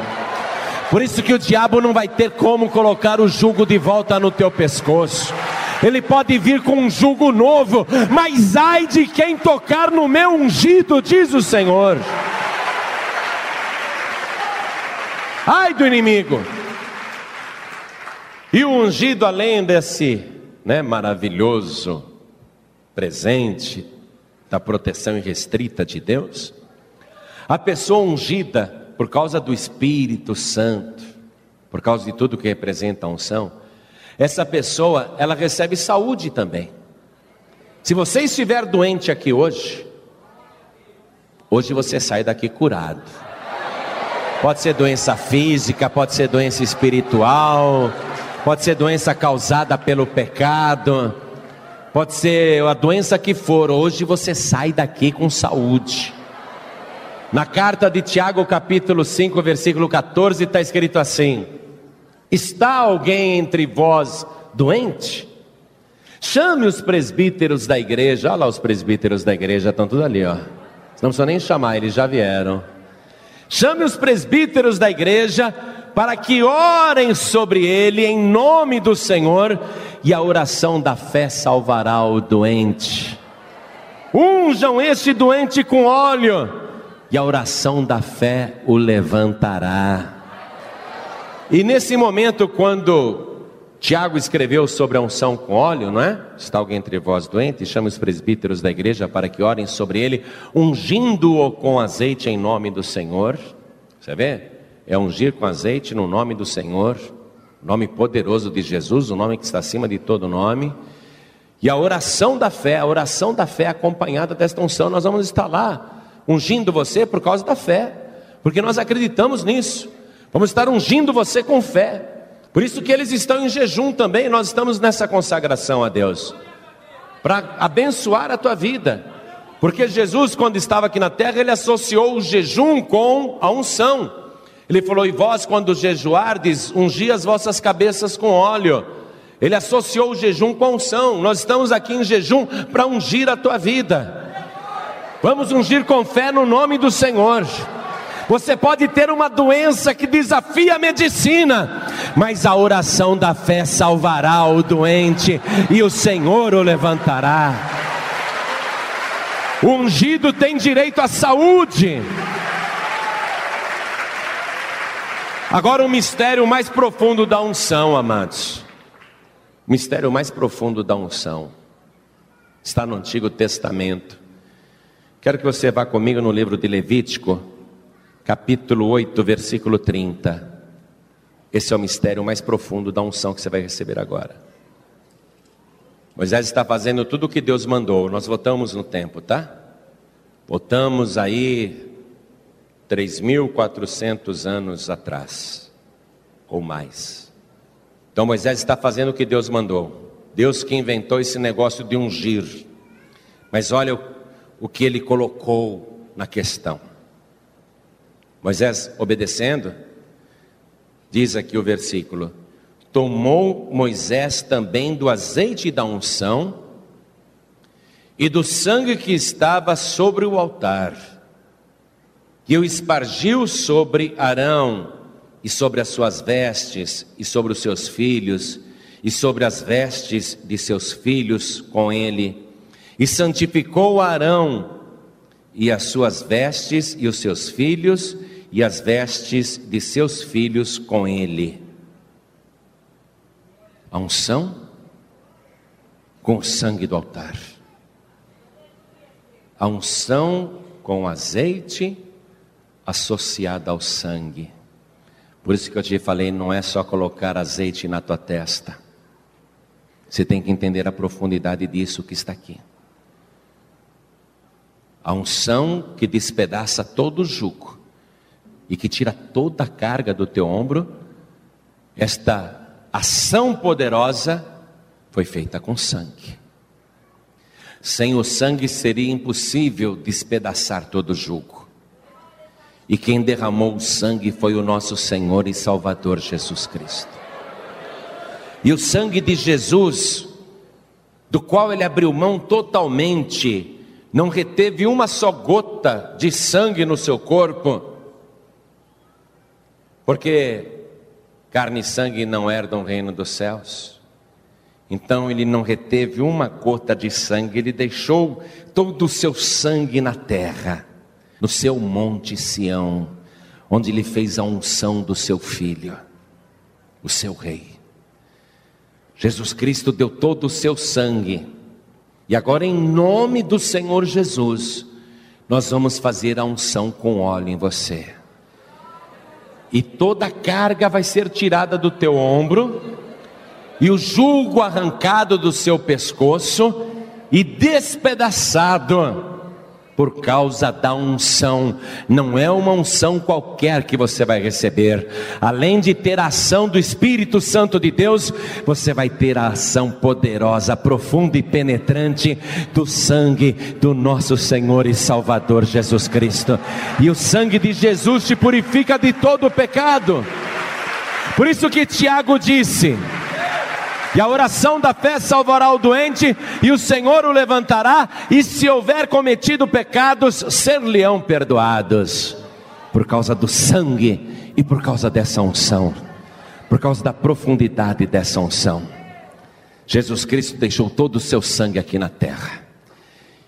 Por isso que o diabo não vai ter como colocar o jugo de volta no teu pescoço. Ele pode vir com um jugo novo, mas ai de quem tocar no meu ungido, diz o Senhor. Ai do inimigo. E o ungido, além desse né, maravilhoso presente da proteção irrestrita de Deus, a pessoa ungida por causa do Espírito Santo, por causa de tudo que representa a unção, essa pessoa, ela recebe saúde também. Se você estiver doente aqui hoje, hoje você sai daqui curado. Pode ser doença física, pode ser doença espiritual, pode ser doença causada pelo pecado, pode ser a doença que for, hoje você sai daqui com saúde. Na carta de Tiago, capítulo 5, versículo 14, está escrito assim: Está alguém entre vós doente? Chame os presbíteros da igreja. Olha lá, os presbíteros da igreja estão tudo ali, ó. Não precisa nem chamar, eles já vieram. Chame os presbíteros da igreja para que orem sobre ele em nome do Senhor, e a oração da fé salvará o doente. Unjam este doente com óleo e a oração da fé o levantará. E nesse momento, quando Tiago escreveu sobre a unção com óleo, não é? Está alguém entre vós doente? Chama os presbíteros da igreja para que orem sobre ele, ungindo-o com azeite em nome do Senhor. Você vê? É ungir com azeite no nome do Senhor, nome poderoso de Jesus, o nome que está acima de todo nome. E a oração da fé, a oração da fé acompanhada desta unção, nós vamos estar lá ungindo você por causa da fé, porque nós acreditamos nisso. Vamos estar ungindo você com fé. Por isso que eles estão em jejum também, nós estamos nessa consagração a Deus. Para abençoar a tua vida. Porque Jesus, quando estava aqui na terra, ele associou o jejum com a unção. Ele falou: "E vós quando jejuardes, ungi as vossas cabeças com óleo". Ele associou o jejum com unção. Nós estamos aqui em jejum para ungir a tua vida. Vamos ungir com fé no nome do Senhor. Você pode ter uma doença que desafia a medicina, mas a oração da fé salvará o doente e o Senhor o levantará. O ungido tem direito à saúde. Agora, o mistério mais profundo da unção, amados. O mistério mais profundo da unção está no Antigo Testamento. Quero que você vá comigo no livro de Levítico, capítulo 8, versículo 30. Esse é o mistério mais profundo da unção que você vai receber agora. Moisés está fazendo tudo o que Deus mandou. Nós votamos no tempo, tá? Votamos aí 3.400 anos atrás, ou mais. Então Moisés está fazendo o que Deus mandou. Deus que inventou esse negócio de ungir. Mas olha o que ele colocou na questão. Moisés, obedecendo, diz aqui o versículo: Tomou Moisés também do azeite da unção e do sangue que estava sobre o altar, e o espargiu sobre Arão e sobre as suas vestes e sobre os seus filhos e sobre as vestes de seus filhos com ele e santificou Arão e as suas vestes e os seus filhos e as vestes de seus filhos com ele. A unção com o sangue do altar. A unção com azeite, associada ao sangue. Por isso que eu te falei, não é só colocar azeite na tua testa. Você tem que entender a profundidade disso que está aqui. A unção que despedaça todo o jugo e que tira toda a carga do teu ombro, esta ação poderosa foi feita com sangue. Sem o sangue seria impossível despedaçar todo o jugo. E quem derramou o sangue foi o nosso Senhor e Salvador Jesus Cristo. E o sangue de Jesus, do qual ele abriu mão totalmente, não reteve uma só gota de sangue no seu corpo, porque carne e sangue não herdam o reino dos céus. Então ele não reteve uma gota de sangue, ele deixou todo o seu sangue na terra, no seu monte Sião, onde ele fez a unção do seu filho, o seu rei. Jesus Cristo deu todo o seu sangue e agora, em nome do Senhor Jesus, nós vamos fazer a unção com óleo em você. E toda a carga vai ser tirada do teu ombro, e o julgo arrancado do seu pescoço e despedaçado por causa da unção. Não é uma unção qualquer que você vai receber. Além de ter a ação do Espírito Santo de Deus, você vai ter a ação poderosa, profunda e penetrante do sangue do nosso Senhor e Salvador Jesus Cristo. E o sangue de Jesus te purifica de todo o pecado. Por isso que Tiago disse: e a oração da fé salvará o doente, e o Senhor o levantará, e se houver cometido pecados, ser-lhe-ão perdoados, por causa do sangue e por causa dessa unção, por causa da profundidade dessa unção. Jesus Cristo deixou todo o seu sangue aqui na terra.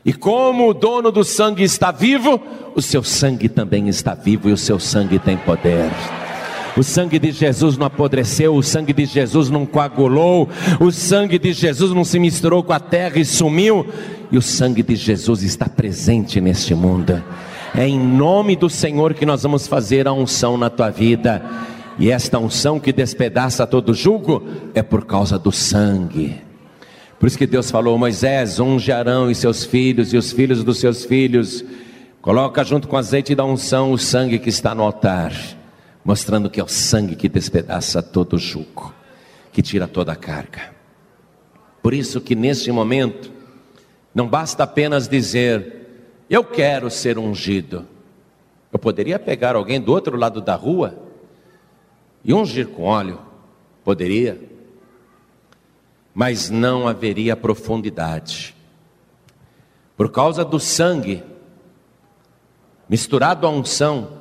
E como o dono do sangue está vivo, o seu sangue também está vivo e o seu sangue tem poder. O sangue de Jesus não apodreceu, o sangue de Jesus não coagulou, o sangue de Jesus não se misturou com a terra e sumiu, e o sangue de Jesus está presente neste mundo. É em nome do Senhor que nós vamos fazer a unção na tua vida. E esta unção que despedaça todo jugo é por causa do sangue. Por isso que Deus falou: Moisés, unge Arão e seus filhos, e os filhos dos seus filhos, coloca junto com azeite da unção o sangue que está no altar mostrando que é o sangue que despedaça todo o jugo, que tira toda a carga. Por isso que neste momento não basta apenas dizer eu quero ser ungido. Eu poderia pegar alguém do outro lado da rua e ungir com óleo, poderia, mas não haveria profundidade. Por causa do sangue misturado à unção,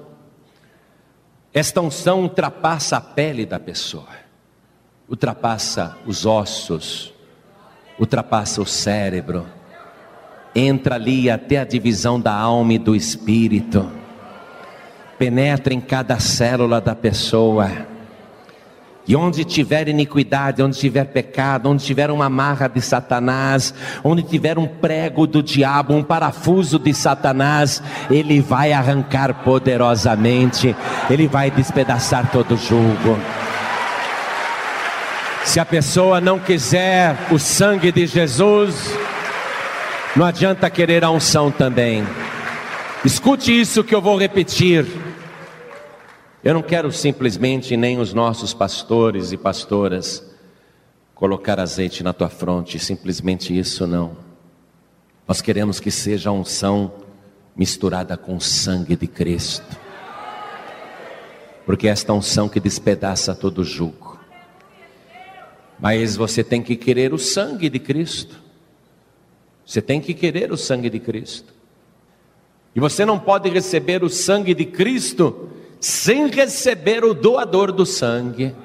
esta unção ultrapassa a pele da pessoa, ultrapassa os ossos, ultrapassa o cérebro, entra ali até a divisão da alma e do espírito, penetra em cada célula da pessoa e onde tiver iniquidade, onde tiver pecado, onde tiver uma marra de Satanás, onde tiver um prego do diabo, um parafuso de Satanás, ele vai arrancar poderosamente, ele vai despedaçar todo o jugo. Se a pessoa não quiser o sangue de Jesus, não adianta querer a unção também. Escute isso que eu vou repetir. Eu não quero simplesmente nem os nossos pastores e pastoras colocar azeite na tua fronte, simplesmente isso não. Nós queremos que seja a unção misturada com o sangue de Cristo. Porque é esta unção que despedaça todo o jugo. Mas você tem que querer o sangue de Cristo. Você tem que querer o sangue de Cristo. E você não pode receber o sangue de Cristo sem receber o doador do sangue.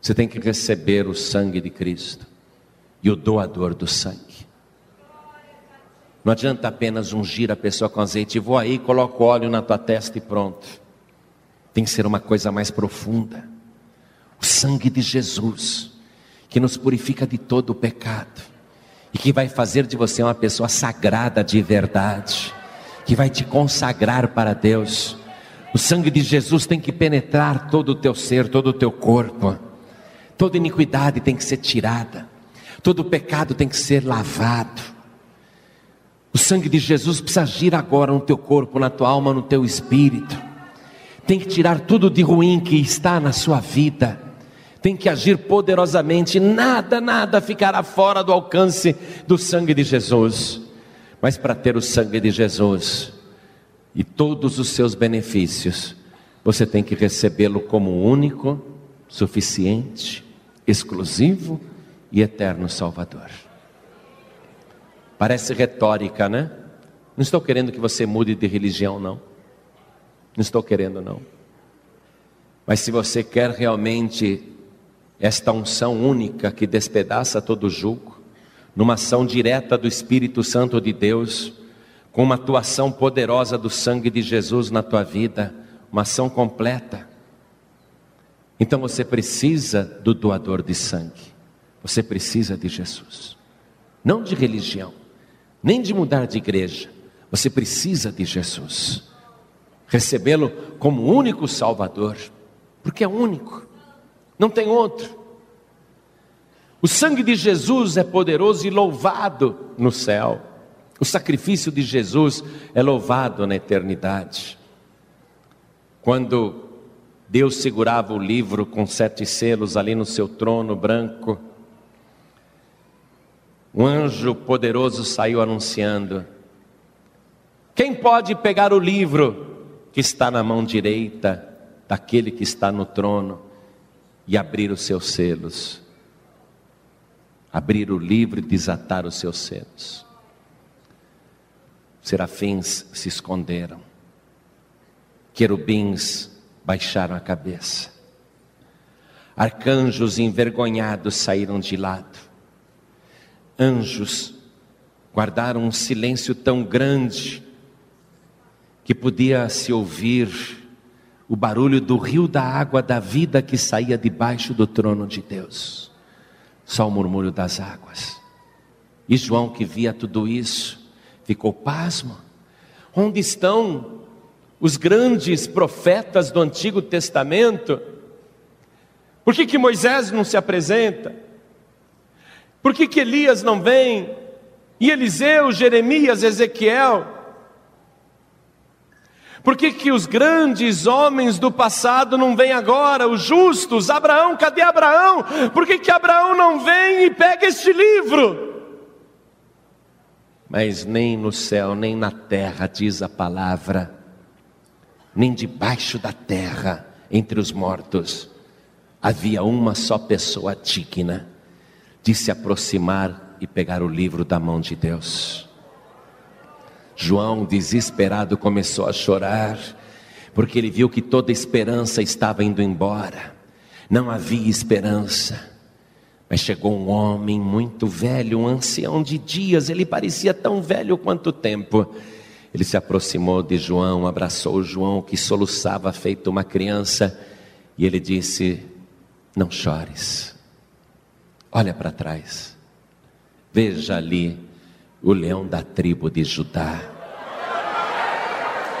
Você tem que receber o sangue de Cristo e o doador do sangue. Não adianta apenas ungir a pessoa com azeite, vou aí, coloco óleo na tua testa e pronto. Tem que ser uma coisa mais profunda. O sangue de Jesus, que nos purifica de todo o pecado e que vai fazer de você uma pessoa sagrada de verdade que vai te consagrar para Deus. O sangue de Jesus tem que penetrar todo o teu ser, todo o teu corpo. Toda iniquidade tem que ser tirada. Todo pecado tem que ser lavado. O sangue de Jesus precisa agir agora no teu corpo, na tua alma, no teu espírito. Tem que tirar tudo de ruim que está na sua vida. Tem que agir poderosamente. Nada, nada ficará fora do alcance do sangue de Jesus. Mas para ter o sangue de Jesus e todos os seus benefícios, você tem que recebê-lo como único, suficiente, exclusivo e eterno Salvador. Parece retórica, né? Não estou querendo que você mude de religião, não. Não estou querendo, não. Mas se você quer realmente esta unção única que despedaça todo jugo, numa ação direta do Espírito Santo de Deus, com uma atuação poderosa do sangue de Jesus na tua vida, uma ação completa. Então você precisa do doador de sangue. Você precisa de Jesus. Não de religião, nem de mudar de igreja. Você precisa de Jesus. Recebê-lo como único Salvador, porque é único, não tem outro. O sangue de Jesus é poderoso e louvado no céu. O sacrifício de Jesus é louvado na eternidade. Quando Deus segurava o livro com sete selos ali no seu trono branco, um anjo poderoso saiu anunciando: Quem pode pegar o livro que está na mão direita daquele que está no trono e abrir os seus selos? Abrir o livro e desatar os seus selos. Serafins se esconderam, querubins baixaram a cabeça, arcanjos envergonhados saíram de lado anjos guardaram um silêncio tão grande que podia se ouvir o barulho do rio da água da vida que saía debaixo do trono de Deus. Só o murmúrio das águas. E João, que via tudo isso, ficou pasmo. Onde estão os grandes profetas do Antigo Testamento? Por que, que Moisés não se apresenta? Por que, que Elias não vem? E Eliseu, Jeremias, Ezequiel? Por que, que os grandes homens do passado não vêm agora, os justos? Abraão, cadê Abraão? Por que, que Abraão não vem e pega este livro? Mas nem no céu, nem na terra, diz a palavra, nem debaixo da terra, entre os mortos, havia uma só pessoa digna de se aproximar e pegar o livro da mão de Deus. João, desesperado, começou a chorar, porque ele viu que toda esperança estava indo embora, não havia esperança. Mas chegou um homem muito velho, um ancião de dias, ele parecia tão velho quanto o tempo. Ele se aproximou de João, abraçou João, que soluçava feito uma criança, e ele disse: Não chores. Olha para trás. Veja ali o leão da tribo de Judá.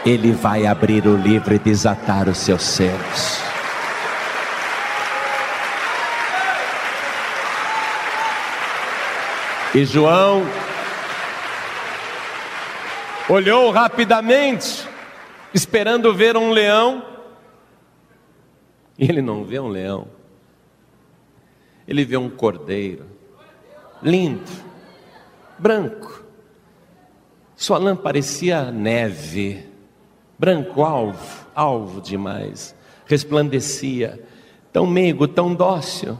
Ele vai abrir o livro e desatar os seus selos. E João olhou rapidamente, esperando ver um leão, e ele não vê um leão ele vê um cordeiro, lindo, branco. Sua lã parecia neve, branco, alvo, alvo demais, resplandecia, tão meigo, tão dócil,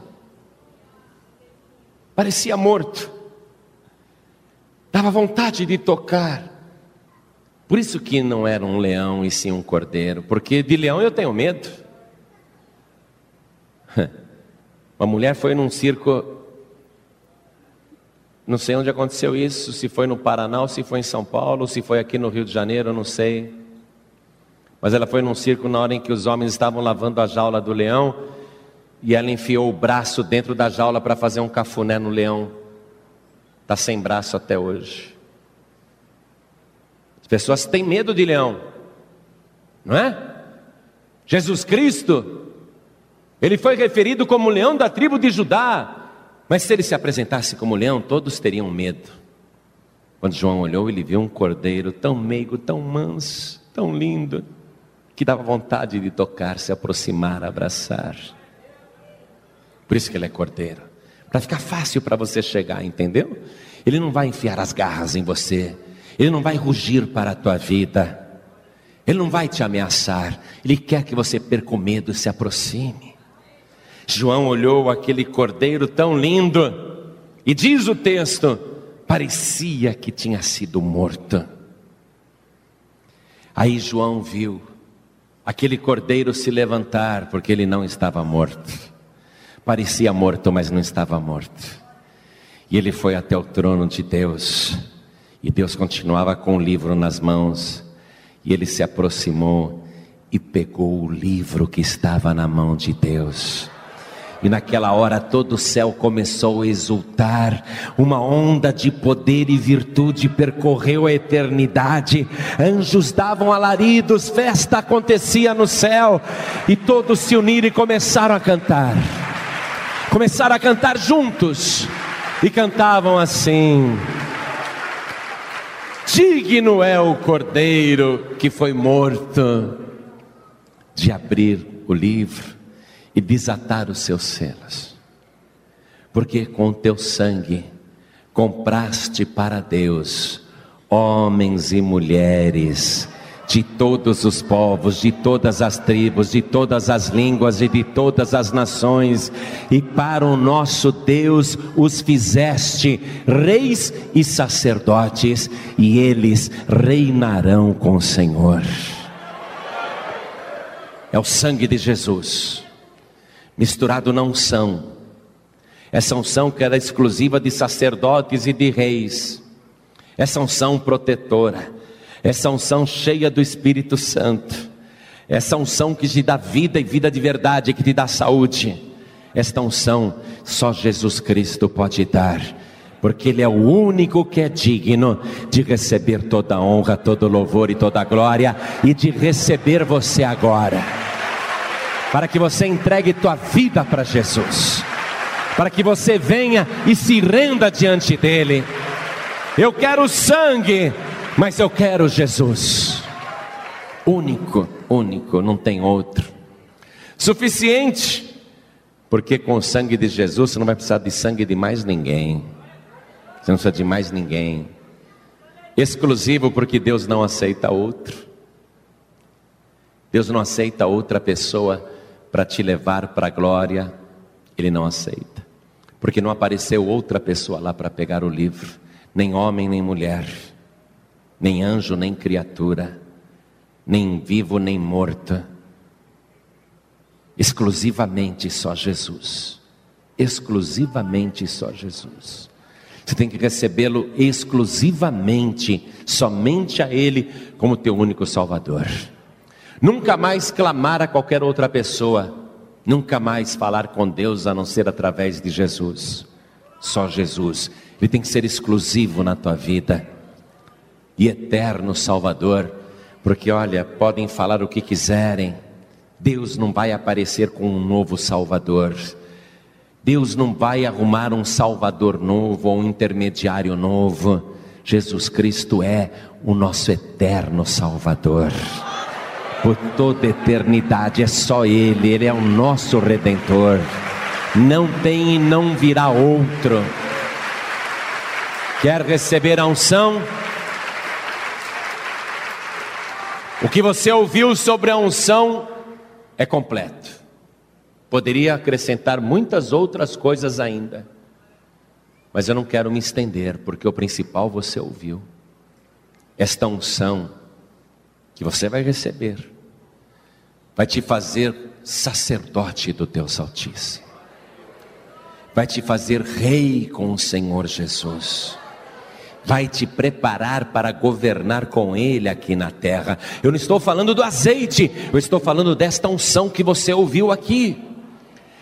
parecia morto, dava vontade de tocar. Por isso que não era um leão e sim um cordeiro, porque de leão eu tenho medo. <laughs> Uma mulher foi num circo, não sei onde aconteceu isso, se foi no Paraná, se foi em São Paulo, se foi aqui no Rio de Janeiro, não sei. Mas ela foi num circo na hora em que os homens estavam lavando a jaula do leão, e ela enfiou o braço dentro da jaula para fazer um cafuné no leão. Está sem braço até hoje. pessoas têm medo de leão, não é? Jesus Cristo, ele foi referido como leão da tribo de Judá, mas se ele se apresentasse como leão, todos teriam medo. Quando João olhou, ele viu um cordeiro tão meigo, tão manso, tão lindo, que dava vontade de tocar, se aproximar, abraçar. Por isso que ele é cordeiro, para ficar fácil para você chegar, entendeu? Ele não vai enfiar as garras em você, ele não vai rugir para a tua vida, ele não vai te ameaçar, ele quer que você perca o medo e se aproxime. João olhou aquele cordeiro tão lindo, e diz o texto: parecia que tinha sido morto. Aí João viu aquele cordeiro se levantar, porque ele não estava morto. Parecia morto, mas não estava morto. E ele foi até o trono de Deus, e Deus continuava com o livro nas mãos, e ele se aproximou e pegou o livro que estava na mão de Deus. E naquela hora todo o céu começou a exultar, uma onda de poder e virtude percorreu a eternidade, anjos davam alaridos, festa acontecia no céu, e todos se uniram e começaram a cantar, começaram a cantar juntos, e cantavam assim: Digno é o cordeiro que foi morto de abrir o livro e desatar os seus selos, porque com teu sangue compraste para Deus homens e mulheres de todos os povos, de todas as tribos, de todas as línguas e de todas as nações, e para o nosso Deus os fizeste reis e sacerdotes, e eles reinarão com o Senhor. É o sangue de Jesus misturado na unção. Essa unção que era exclusiva de sacerdotes e de reis. Essa unção protetora. Essa unção cheia do Espírito Santo. Essa unção que te dá vida e vida de verdade, que te dá saúde. Esta unção só Jesus Cristo pode dar porque Ele é o único que é digno de receber toda a honra, todo o louvor e toda a glória, e de receber você agora para que você entregue tua vida para Jesus, para que você venha e se renda diante dEle. Eu quero sangue, mas eu quero Jesus, único, único, não tem outro, suficiente, porque com o sangue de Jesus você não vai precisar de sangue de mais ninguém, você não precisa de mais ninguém, exclusivo porque Deus não aceita outro. Deus não aceita outra pessoa para te levar para a glória, ele não aceita. Porque não apareceu outra pessoa lá para pegar o livro, nem homem nem mulher, nem anjo nem criatura, nem vivo nem morto. Exclusivamente só Jesus. Exclusivamente só Jesus. Você tem que recebê-lo exclusivamente, somente a Ele, como teu único Salvador. Nunca mais clamar a qualquer outra pessoa. Nunca mais falar com Deus a não ser através de Jesus. Só Jesus. Ele tem que ser exclusivo na tua vida. E eterno Salvador. Porque olha, podem falar o que quiserem. Deus não vai aparecer com um novo Salvador. Deus não vai arrumar um Salvador novo ou um intermediário novo. Jesus Cristo é o nosso eterno Salvador por toda eternidade. É só Ele, Ele é o nosso redentor. Não tem e não virá outro. Quer receber a unção? O que você ouviu sobre a unção é completo. Poderia acrescentar muitas outras coisas ainda, mas eu não quero me estender, porque o principal você ouviu. Esta unção que você vai receber, vai te fazer sacerdote do Deus Altíssimo, vai te fazer rei com o Senhor Jesus, vai te preparar para governar com Ele aqui na terra. Eu não estou falando do azeite, eu estou falando desta unção que você ouviu aqui,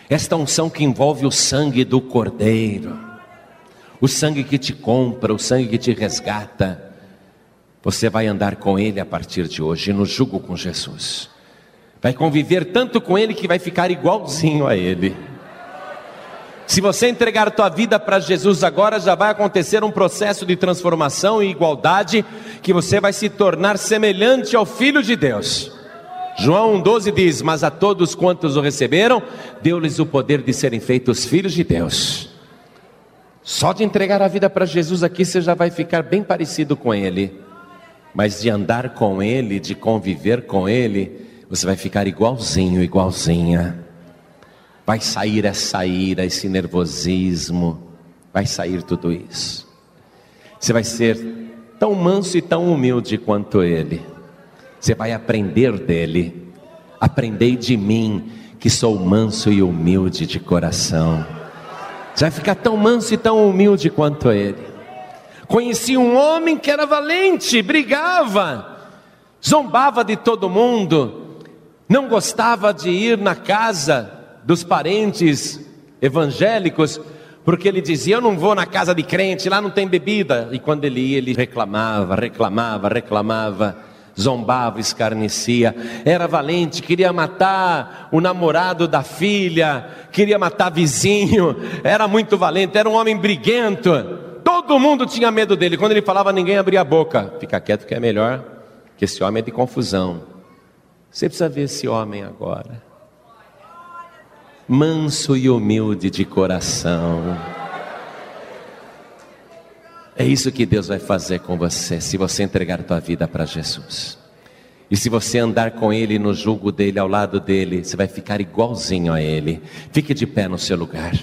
esta unção que envolve o sangue do Cordeiro, o sangue que te compra, o sangue que te resgata. Você vai andar com Ele a partir de hoje, no jugo com Jesus. Vai conviver tanto com Ele que vai ficar igualzinho a Ele. Se você entregar a tua vida para Jesus agora, já vai acontecer um processo de transformação e igualdade, que você vai se tornar semelhante ao Filho de Deus. João 12 diz: Mas a todos quantos o receberam, deu-lhes o poder de serem feitos filhos de Deus. Só de entregar a vida para Jesus aqui, você já vai ficar bem parecido com Ele. Mas de andar com Ele, de conviver com Ele, você vai ficar igualzinho, igualzinha. Vai sair essa ira, esse nervosismo, vai sair tudo isso. Você vai ser tão manso e tão humilde quanto ele. Você vai aprender dele. Aprendei de mim, que sou manso e humilde de coração. Você vai ficar tão manso e tão humilde quanto ele. Conheci um homem que era valente, brigava, zombava de todo mundo, não gostava de ir na casa dos parentes evangélicos, porque ele dizia: Eu não vou na casa de crente, lá não tem bebida. E quando ele ia, ele reclamava, reclamava, reclamava, zombava, escarnecia. Era valente, queria matar o namorado da filha, queria matar vizinho, era muito valente, era um homem briguento. Todo mundo tinha medo dele. Quando ele falava, ninguém abria a boca. Fica quieto que é melhor, que esse homem é de confusão. Você precisa ver esse homem agora manso e humilde de coração. É isso que Deus vai fazer com você, se você entregar tua vida para Jesus. E se você andar com Ele no julgo dele, ao lado dele, você vai ficar igualzinho a Ele. Fique de pé no seu lugar.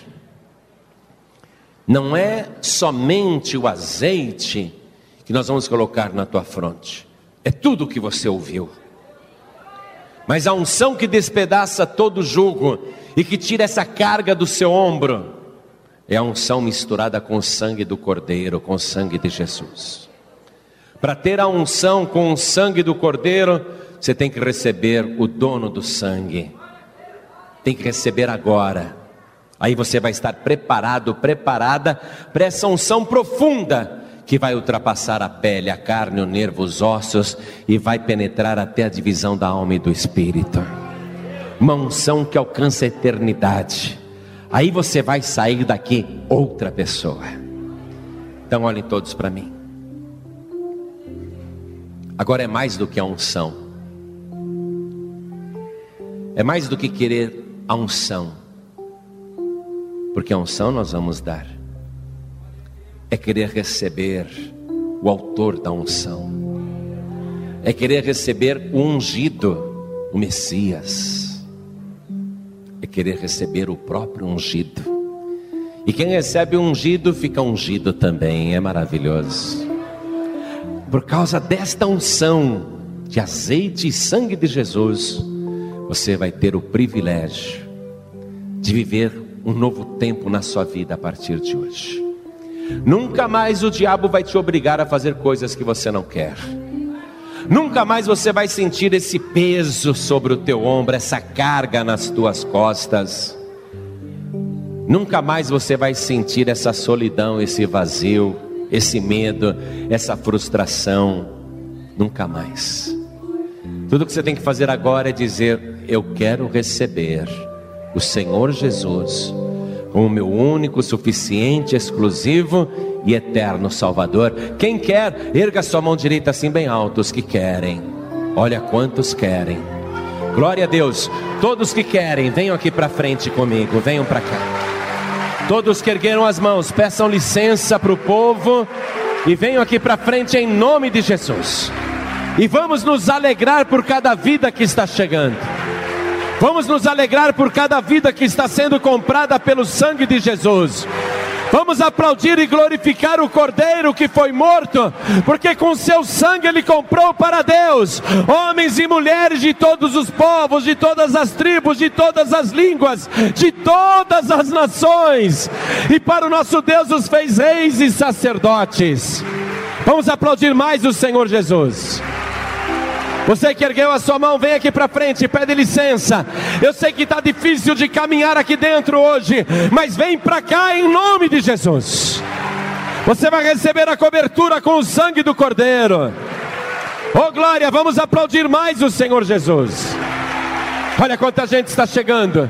Não é somente o azeite que nós vamos colocar na tua fronte, é tudo o que você ouviu. Mas a unção que despedaça todo jugo e que tira essa carga do seu ombro é a unção misturada com o sangue do Cordeiro, com o sangue de Jesus. Para ter a unção com o sangue do Cordeiro, você tem que receber o dono do sangue. Tem que receber agora. Aí você vai estar preparado, preparada para essa unção profunda que vai ultrapassar a pele, a carne, o nervo, os ossos e vai penetrar até a divisão da alma e do espírito. Uma unção que alcança a eternidade. Aí você vai sair daqui outra pessoa. Então olhem todos para mim. Agora é mais do que a unção. É mais do que querer a unção. Porque a unção nós vamos dar é querer receber o autor da unção, é querer receber o ungido, o Messias, é querer receber o próprio ungido. E quem recebe o ungido fica ungido também, é maravilhoso. Por causa desta unção de azeite e sangue de Jesus, você vai ter o privilégio de viver um novo tempo na sua vida a partir de hoje. Nunca mais o diabo vai te obrigar a fazer coisas que você não quer. Nunca mais você vai sentir esse peso sobre o teu ombro, essa carga nas tuas costas. Nunca mais você vai sentir essa solidão, esse vazio, esse medo, essa frustração. Nunca mais. Tudo que você tem que fazer agora é dizer: Eu quero receber o Senhor Jesus como meu único, suficiente, exclusivo e eterno Salvador. Quem quer, erga sua mão direita assim bem alto, os que querem. Olha quantos querem. Glória a Deus. Todos que querem, venham aqui para frente comigo, venham para cá. Todos que ergueram as mãos, peçam licença para o povo e venham aqui para frente em nome de Jesus. E vamos nos alegrar por cada vida que está chegando. Vamos nos alegrar por cada vida que está sendo comprada pelo sangue de Jesus. Vamos aplaudir e glorificar o Cordeiro que foi morto, porque com seu sangue ele comprou para Deus homens e mulheres de todos os povos, de todas as tribos, de todas as línguas, de todas as nações, e para o nosso Deus os fez reis e sacerdotes. Vamos aplaudir mais o Senhor Jesus. Você que ergueu a sua mão, vem aqui para frente, pede licença. Eu sei que está difícil de caminhar aqui dentro hoje, mas vem para cá em nome de Jesus. Você vai receber a cobertura com o sangue do Cordeiro. Oh glória, vamos aplaudir mais o Senhor Jesus. Olha quanta gente está chegando.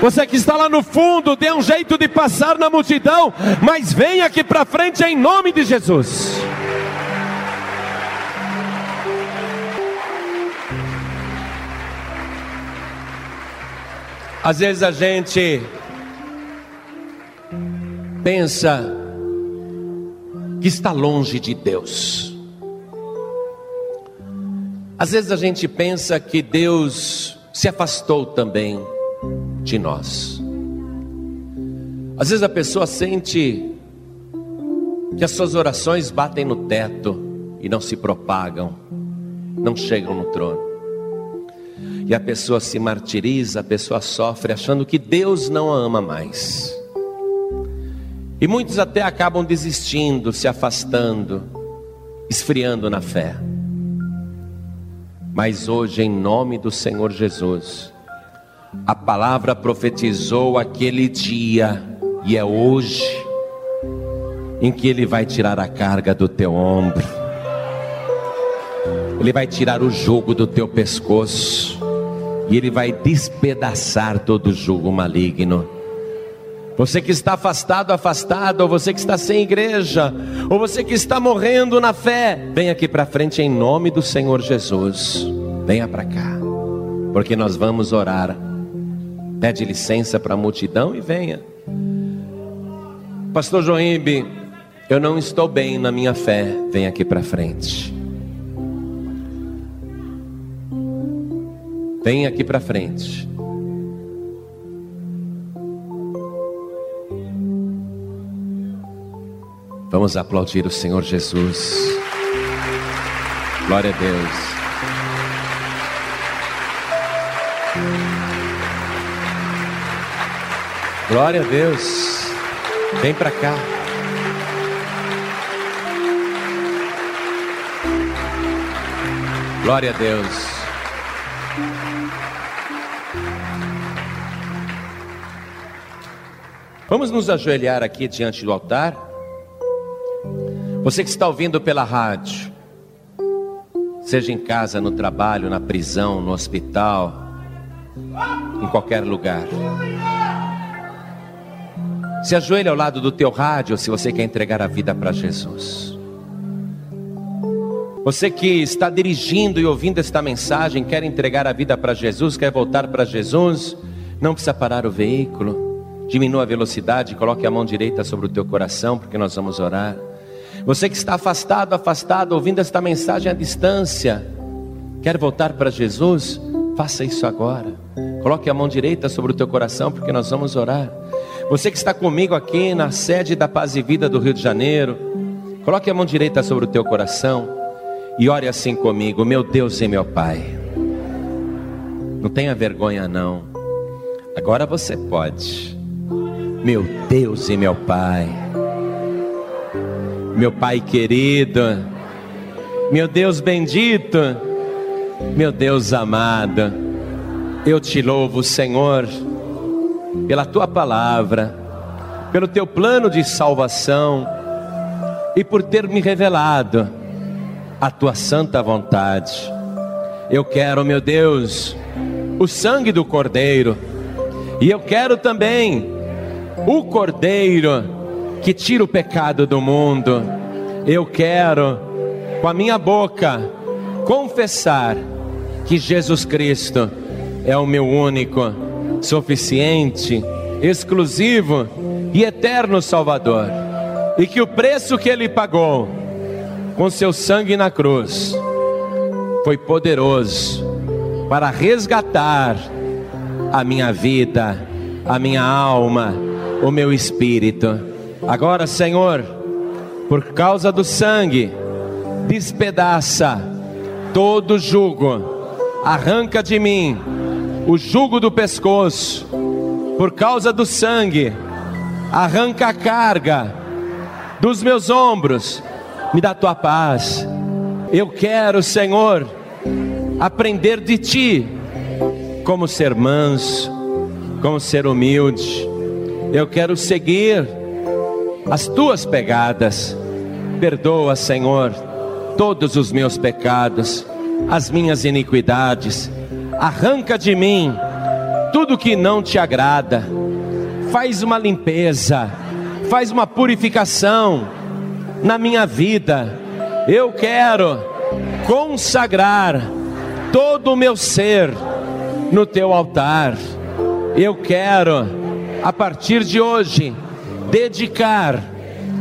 Você que está lá no fundo, dê um jeito de passar na multidão, mas venha aqui para frente em nome de Jesus. Às vezes a gente pensa que está longe de Deus. Às vezes a gente pensa que Deus se afastou também de nós. Às vezes a pessoa sente que as suas orações batem no teto e não se propagam, não chegam no trono. E a pessoa se martiriza, a pessoa sofre achando que Deus não a ama mais. E muitos até acabam desistindo, se afastando, esfriando na fé. Mas hoje, em nome do Senhor Jesus, a palavra profetizou aquele dia, e é hoje, em que Ele vai tirar a carga do teu ombro, Ele vai tirar o jugo do teu pescoço, e Ele vai despedaçar todo jugo maligno. Você que está afastado, afastado, ou você que está sem igreja, ou você que está morrendo na fé, vem aqui para frente em nome do Senhor Jesus. Venha para cá, porque nós vamos orar Pede licença para a multidão e venha. Pastor Joimbe, eu não estou bem na minha fé. Vem aqui para frente. Vem aqui para frente. Vamos aplaudir o Senhor Jesus. Glória a Deus. Glória a Deus. Vem para cá. Glória a Deus. Vamos nos ajoelhar aqui diante do altar. Você que está ouvindo pela rádio, seja em casa, no trabalho, na prisão, no hospital, em qualquer lugar. Se ajoelhe ao lado do teu rádio se você quer entregar a vida para Jesus. Você que está dirigindo e ouvindo esta mensagem, quer entregar a vida para Jesus, quer voltar para Jesus, não precisa parar o veículo, diminua a velocidade, coloque a mão direita sobre o teu coração, porque nós vamos orar. Você que está afastado, afastado, ouvindo esta mensagem à distância, quer voltar para Jesus, faça isso agora. Coloque a mão direita sobre o teu coração, porque nós vamos orar. Você que está comigo aqui na sede da Paz e Vida do Rio de Janeiro, coloque a mão direita sobre o teu coração e ore assim comigo, meu Deus e meu Pai. Não tenha vergonha não. Agora você pode. Meu Deus e meu Pai. Meu Pai querido. Meu Deus bendito. Meu Deus amado. Eu te louvo, Senhor pela tua palavra, pelo teu plano de salvação e por ter me revelado a tua santa vontade. Eu quero, meu Deus, o sangue do Cordeiro, e eu quero também o Cordeiro que tira o pecado do mundo. Eu quero, com a minha boca, confessar que Jesus Cristo é o meu único suficiente, exclusivo e eterno Salvador, e que o preço que ele pagou com seu sangue na cruz foi poderoso para resgatar a minha vida, a minha alma, o meu espírito. Agora, Senhor, por causa do sangue, despedaça todo jugo, arranca de mim o jugo do pescoço, por causa do sangue, arranca a carga dos meus ombros, me dá tua paz. Eu quero, Senhor, aprender de ti, como ser manso, como ser humilde. Eu quero seguir as tuas pegadas. Perdoa, Senhor, todos os meus pecados, as minhas iniquidades, arranca de mim tudo que não te agrada, faz uma limpeza, faz uma purificação na minha vida. Eu quero consagrar todo o meu ser no teu altar. Eu quero, a partir de hoje, dedicar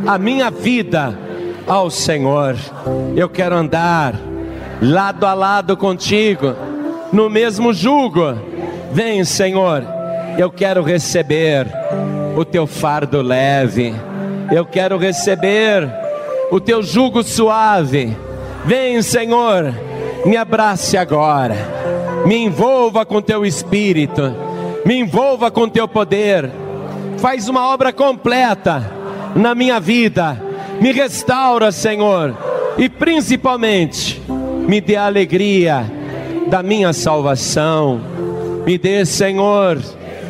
a minha vida ao Senhor. Eu quero andar lado a lado contigo, no mesmo jugo. Vem, Senhor, eu quero receber o teu fardo leve, eu quero receber o teu jugo suave. Vem, Senhor, me abrace agora, me envolva com teu espírito, me envolva com teu poder. Faz uma obra completa na minha vida, me restaura, Senhor, e principalmente me dê a alegria da minha salvação, me dê, Senhor,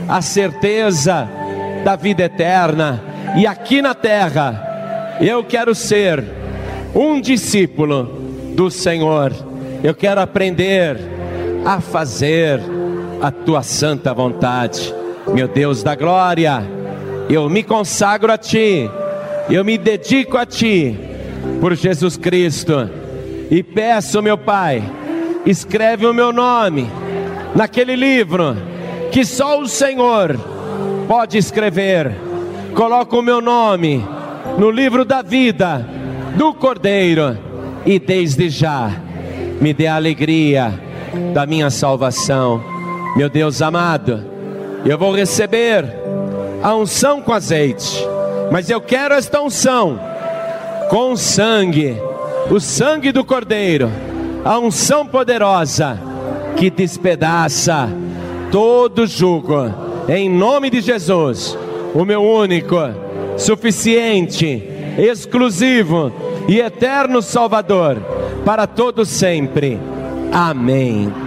a certeza da vida eterna, e aqui na terra, eu quero ser um discípulo do Senhor, eu quero aprender a fazer a tua santa vontade, meu Deus da glória, eu me consagro a ti, eu me dedico a ti, por Jesus Cristo, e peço, meu Pai, escreve o meu nome naquele livro que só o Senhor pode escrever. Coloca o meu nome no livro da vida do Cordeiro e desde já me dê a alegria da minha salvação. Meu Deus amado, eu vou receber a unção com azeite, mas eu quero esta unção com sangue, o sangue do Cordeiro, a unção poderosa que despedaça todo jugo, em nome de Jesus, o meu único, suficiente, exclusivo e eterno Salvador, para todos sempre. Amém.